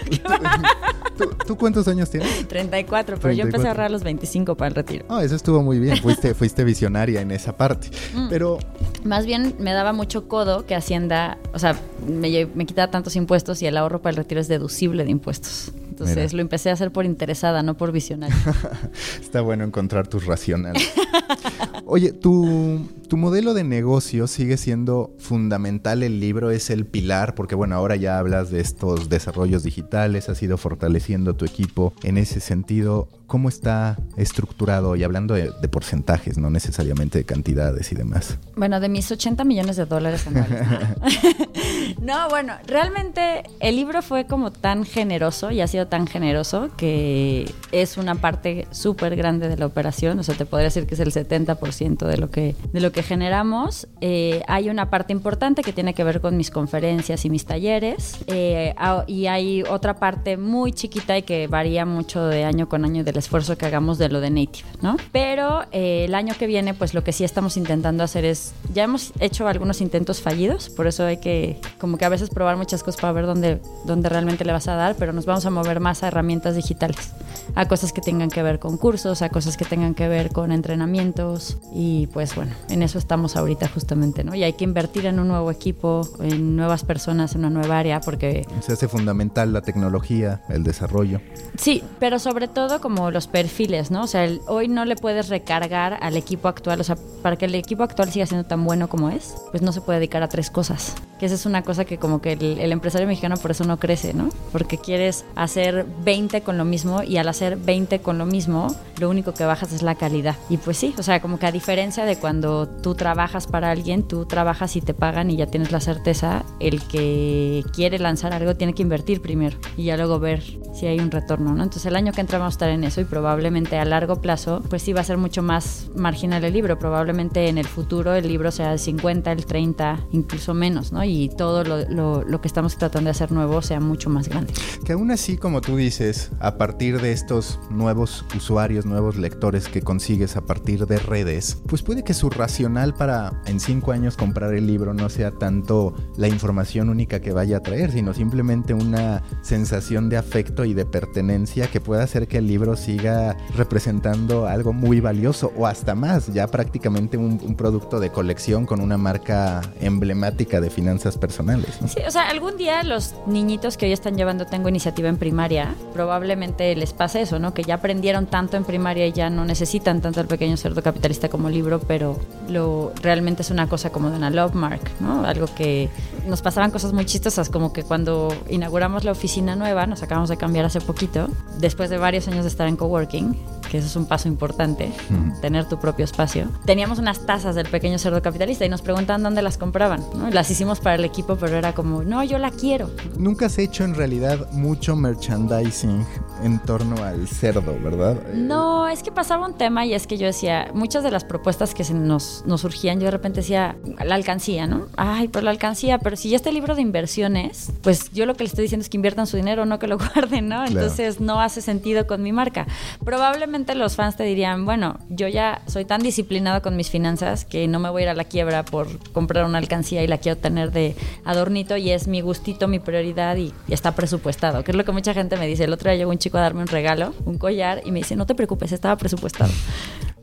¿Tú, cuántos años tienes? 34, pero yo empecé a ahorrar los 25 para el retiro. Ah, eso estuvo muy bien. Fuiste, fuiste visionaria en esa parte. Mm. Pero... Más bien me daba mucho codo que Hacienda, o sea, me, me quitaba tantos impuestos y el ahorro para el retiro es deducible de impuestos. Entonces lo empecé a hacer por interesada, no por visionaria. Está bueno encontrar tus racionales. Oye, tu, tu modelo de negocio sigue siendo fundamental, el libro es el pilar, porque bueno, ahora ya hablas de estos desarrollos digitales, has ido fortaleciendo tu equipo en ese sentido. ¿Cómo está estructurado? Y hablando de, porcentajes, no necesariamente de cantidades y demás. Bueno, de mis 80 millones de dólares anuales. no, bueno, realmente el libro fue como tan generoso y ha sido tan generoso que es una parte súper grande de la operación. O sea, te podría decir que es el 70% de lo que, de lo que generamos. Eh, hay una parte importante que tiene que ver con mis conferencias y mis talleres. Eh, y hay otra parte muy chiquita y que varía mucho de año con año del esfuerzo que hagamos de lo de Native, ¿no? Pero eh, el año que viene, pues lo que sí estamos intentando hacer es, ya hemos hecho algunos intentos fallidos, por eso hay que como que a veces probar muchas cosas para ver dónde, dónde realmente le vas a dar, pero nos vamos a mover más a herramientas digitales. A cosas que tengan que ver con cursos, a cosas que tengan que ver con entrenamientos y pues bueno, en eso estamos ahorita justamente, ¿no? Y hay que invertir en un nuevo equipo, en nuevas personas, en una nueva área porque... Se hace fundamental la tecnología, el desarrollo. Sí, pero sobre todo como los perfiles, ¿no? O sea, hoy no le puedes recargar al equipo actual, o sea, para que el equipo actual siga siendo tan bueno como es, pues no se puede dedicar a tres cosas. Que esa es una cosa que como que el, el empresario mexicano por eso no crece, ¿no? Porque quieres hacer 20 con lo mismo y al hacer 20 con lo mismo, lo único que bajas es la calidad. Y pues sí, o sea, como que a diferencia de cuando tú trabajas para alguien, tú trabajas y te pagan y ya tienes la certeza, el que quiere lanzar algo tiene que invertir primero y ya luego ver si hay un retorno, ¿no? Entonces el año que entra vamos a estar en eso y probablemente a largo plazo, pues sí va a ser mucho más marginal el libro. Probablemente en el futuro el libro sea el 50, el 30, incluso menos, ¿no? Y todo lo, lo, lo que estamos tratando de hacer nuevo sea mucho más grande. Que aún así, como tú dices, a partir de estos nuevos usuarios, nuevos lectores que consigues a partir de redes, pues puede que su racional para en cinco años comprar el libro no sea tanto la información única que vaya a traer, sino simplemente una sensación de afecto y de pertenencia que pueda hacer que el libro siga representando algo muy valioso o hasta más, ya prácticamente un, producto de colección con una marca emblemática de finanzas personales. Sí, o sea, algún día los niñitos que hoy están llevando Tengo Iniciativa en primaria, probablemente les pase eso, ¿no? Que ya aprendieron tanto en primaria y ya no necesitan tanto el pequeño cerdo capitalista como libro, pero lo realmente es una cosa como de una love mark, ¿no? Algo que nos pasaban cosas muy chistosas, como que cuando inauguramos la oficina nueva, nos acabamos de cambiar hace poquito, después de varios años de estar en coworking, que eso es un paso importante, tener tu propio espacio. Teníamos unas tazas del pequeño cerdo capitalista y nos preguntaban dónde las compraban, ¿no? Las hicimos para el equipo, pero era como, no, yo la quiero. Nunca has hecho en realidad mucho merchandising en torno al cerdo, ¿verdad? No, es que pasaba un tema y es que yo decía, muchas de las propuestas que se nos, nos surgían, yo de repente decía, la alcancía, ¿no? Ay, pero la alcancía, pero si ya este libro de inversiones, pues yo lo que le estoy diciendo es que inviertan su dinero, no que lo guarden, ¿no? Claro. Entonces no hace sentido con mi marca. Probablemente los fans te dirían, bueno, yo ya soy tan disciplinado con mis finanzas que no me voy a ir a la quiebra por comprar una alcancía y la quiero tener de adornito y es mi gustito, mi prioridad y está presupuestado, que es lo que mucha gente me dice. El otro día llegó un chico a darme un regalo, un collar, y me dice, no te preocupes, estaba presupuestado.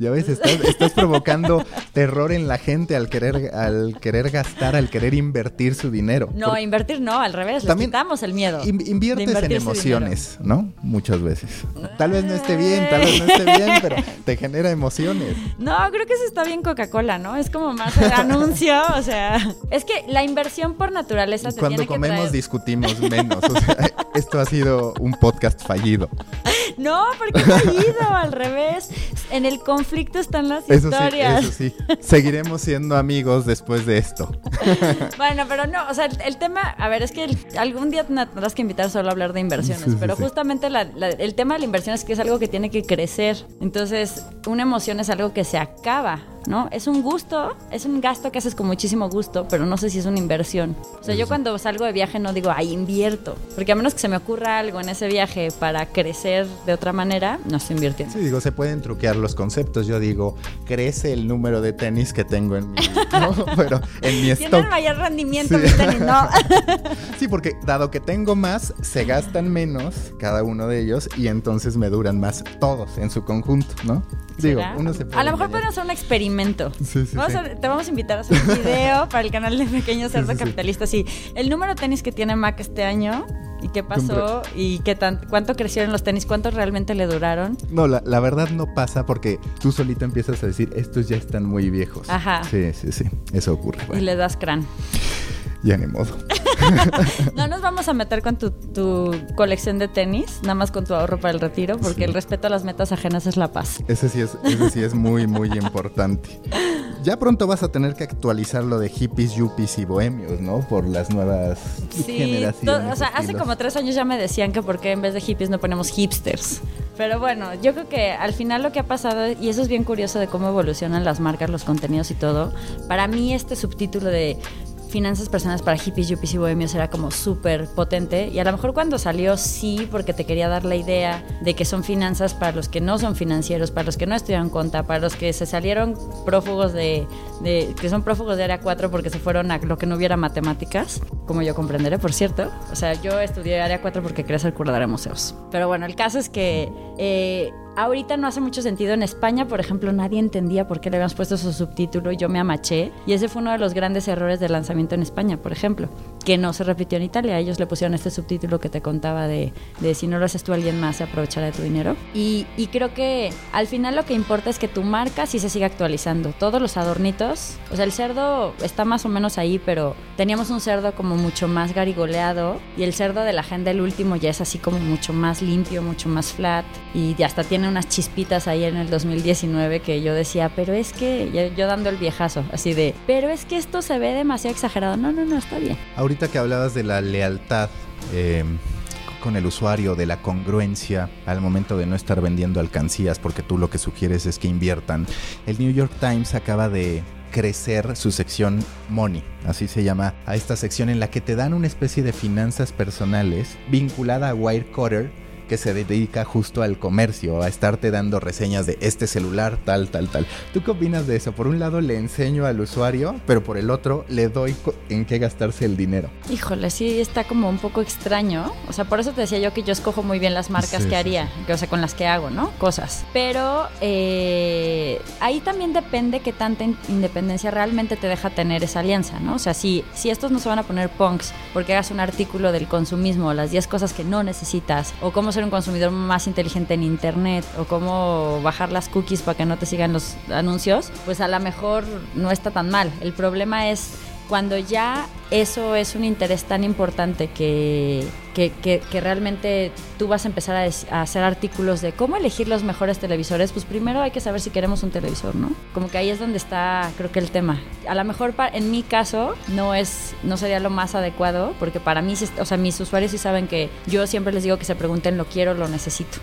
Ya ves, estás, estás provocando terror en la gente al querer, al querer gastar, al querer invertir su dinero. No, Porque invertir no, al revés, También les quitamos el miedo. in- inviertes en emociones, ¿no? Muchas veces. Tal vez no esté bien, tal vez no esté bien, pero te genera emociones. No, creo que eso está bien Coca-Cola, ¿no? Es como más el anuncio, o sea, es que la inversión por naturaleza te Cuando tiene que comemos traer- discutimos menos. O sea, esto ha sido un podcast fallido. No, porque fallido, al revés. En el conflicto están las Eso sí, historias. eso sí. Seguiremos siendo amigos después de esto. Bueno, pero no, o sea, el, el tema, a ver, es que el- algún día tendrás que invitar solo a hablar de inversiones, Sí, pero justamente la- la- el tema de la inversión es que es algo que tiene que crecer. Entonces, una emoción es algo que se acaba, ¿no? Es un gusto, es un gasto que haces con muchísimo gusto, pero no sé si es una inversión. O sea, yo cuando salgo de viaje no digo, ay, invierto, porque a menos que se me ocurra algo en ese viaje para crecer de otra manera, no estoy invirtiendo. Sí, digo, se pueden truquear los conceptos. Yo digo, crece el número de tenis que tengo en mi, ¿no? Pero en mi Tiene stock. el mayor rendimiento Sí. mi tenis, no. Sí, porque dado que tengo más, se gastan menos cada uno de ellos y entonces me duran más todos en su conjunto, ¿no? Digo, ¿Será? uno se puede a lo mejor podemos hacer un experimento. Sí, sí, Vamos sí. a- te vamos a invitar a hacer un video para el canal de Pequeño Cerdo. Capitalista. Sí, el número de tenis que tiene Mac este año y qué pasó y qué tan, cuánto crecieron los tenis, cuánto realmente le duraron. No, la, la verdad no pasa porque tú solito empiezas a decir, estos ya están muy viejos. Ajá. Sí, sí, sí. Eso ocurre. Y le das crán. Ya ni modo. No nos vamos a meter con tu, tu colección de tenis, nada más con tu ahorro para el retiro, porque Sí. el respeto a las metas ajenas es la paz. Ese sí es, ese sí es muy, muy importante. Ya pronto vas a tener que actualizar lo de hippies, yuppies y bohemios, ¿no? Por las nuevas Sí, generaciones. o sea, hace como tres años ya me decían que por qué en vez de hippies no ponemos hipsters. Pero bueno, yo creo que al final lo que ha pasado, y eso es bien curioso de cómo evolucionan las marcas, los contenidos y todo, para mí este subtítulo de finanzas personales para hippies, yuppies y bohemios era como súper potente. Y a lo mejor cuando salió sí, porque te quería dar la idea de que son finanzas para los que no son financieros, para los que no estudian conta, para los que se salieron prófugos de, que son prófugos de área 4 porque se fueron a lo que no hubiera matemáticas, como yo comprenderé, por cierto. O sea, yo estudié área 4 porque quería ser curadora de museos. Pero bueno, el caso es que eh, Ahorita no hace mucho sentido. En España, por ejemplo, nadie entendía por qué le habíamos puesto su subtítulo y yo me amaché. Y ese fue uno de los grandes errores del lanzamiento en España, por ejemplo, que no se repitió en Italia. Ellos le pusieron este subtítulo que te contaba de, de si no lo haces tú, alguien más se aprovechará de tu dinero. Y, y, creo que al final lo que importa es que tu marca sí se siga actualizando. Todos los adornitos, o sea, el cerdo está más o menos ahí, pero teníamos un cerdo como mucho más garigoleado y el cerdo de la agenda, el último, ya es así como mucho más limpio, mucho más flat y hasta tiene unas chispitas ahí en el 2019 que yo decía, pero es que, yo, dando el viejazo, así de, pero es que esto se ve demasiado exagerado. No, no, no, está bien. Ahorita que hablabas de la lealtad. Eh, con el usuario, de la congruencia al momento de no estar vendiendo alcancías, porque tú lo que sugieres es que inviertan. El New York Times acaba de crecer su sección Money, así se llama, a esta sección en la que te dan una especie de finanzas personales vinculada a Wirecutter que se dedica justo al comercio, a estarte dando reseñas de este celular, tal, tal, tal. ¿Tú qué opinas de eso? Por un lado le enseño al usuario, pero por el otro le doy en qué gastarse el dinero. Híjole, sí está como un poco extraño. O sea, por eso te decía yo que yo escojo muy bien las marcas que haría, o sea, con las que hago, ¿no? Cosas. Pero eh, ahí también depende qué tanta independencia realmente te deja tener esa alianza, ¿no? O sea, si, si estos no se van a poner punks porque hagas un artículo del consumismo, las 10 cosas que no necesitas, o cómo se un consumidor más inteligente en Internet o cómo bajar las cookies para que no te sigan los anuncios, pues a lo mejor no está tan mal. El problema es cuando ya eso es un interés tan importante que, que, realmente tú vas a empezar a, hacer artículos de cómo elegir los mejores televisores, pues primero hay que saber si queremos un televisor, ¿no? Como que ahí es donde está, creo que el tema. A lo mejor en mi caso no es, no sería lo más adecuado, porque para mí, o sea, mis usuarios sí saben que yo siempre les digo que se pregunten lo quiero, lo necesito.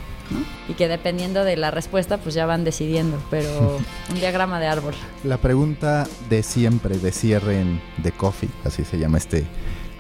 Y que dependiendo de la respuesta, pues ya van decidiendo, pero un diagrama de árbol. La pregunta de siempre, de cierre en The Coffee, así se llama este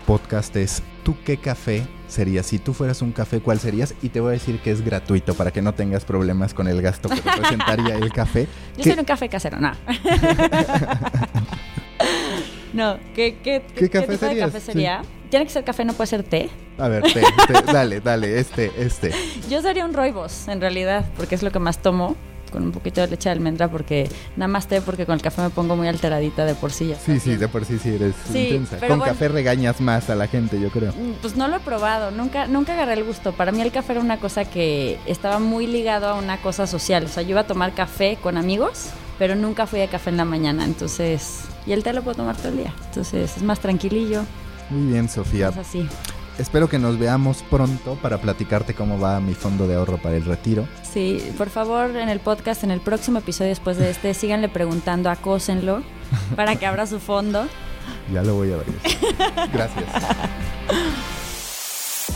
podcast, es ¿tú qué café serías? Si tú fueras un café, ¿cuál serías? Y te voy a decir que es gratuito para que no tengas problemas con el gasto que representaría el café. Yo soy un café casero, no. no, ¿qué, qué, ¿Qué, café, sería? Tiene que ser café, no puede ser té. A ver, té, dale, dale, este, este. Yo sería un roibos, en realidad, porque es lo que más tomo con un poquito de leche de almendra porque nada más té porque con el café me pongo muy alteradita de por sí. sí, sí, de por sí sí eres intensa. Con café regañas más a la gente, yo creo. Mm, pues no lo he probado, nunca, nunca agarré el gusto. Para mí el café era una cosa que estaba muy ligado a una cosa social. O sea, yo iba a tomar café con amigos, pero nunca fui a café en la mañana, entonces... Y el té lo puedo tomar todo el día, entonces es más tranquilillo. Muy bien, Sofía. Es así. Espero que nos veamos pronto para platicarte cómo va mi fondo de ahorro para el retiro. Sí, por favor, en el podcast, en el próximo episodio después de este, síganle preguntando, acósenlo para que abra su fondo. Ya lo voy a ver. Gracias.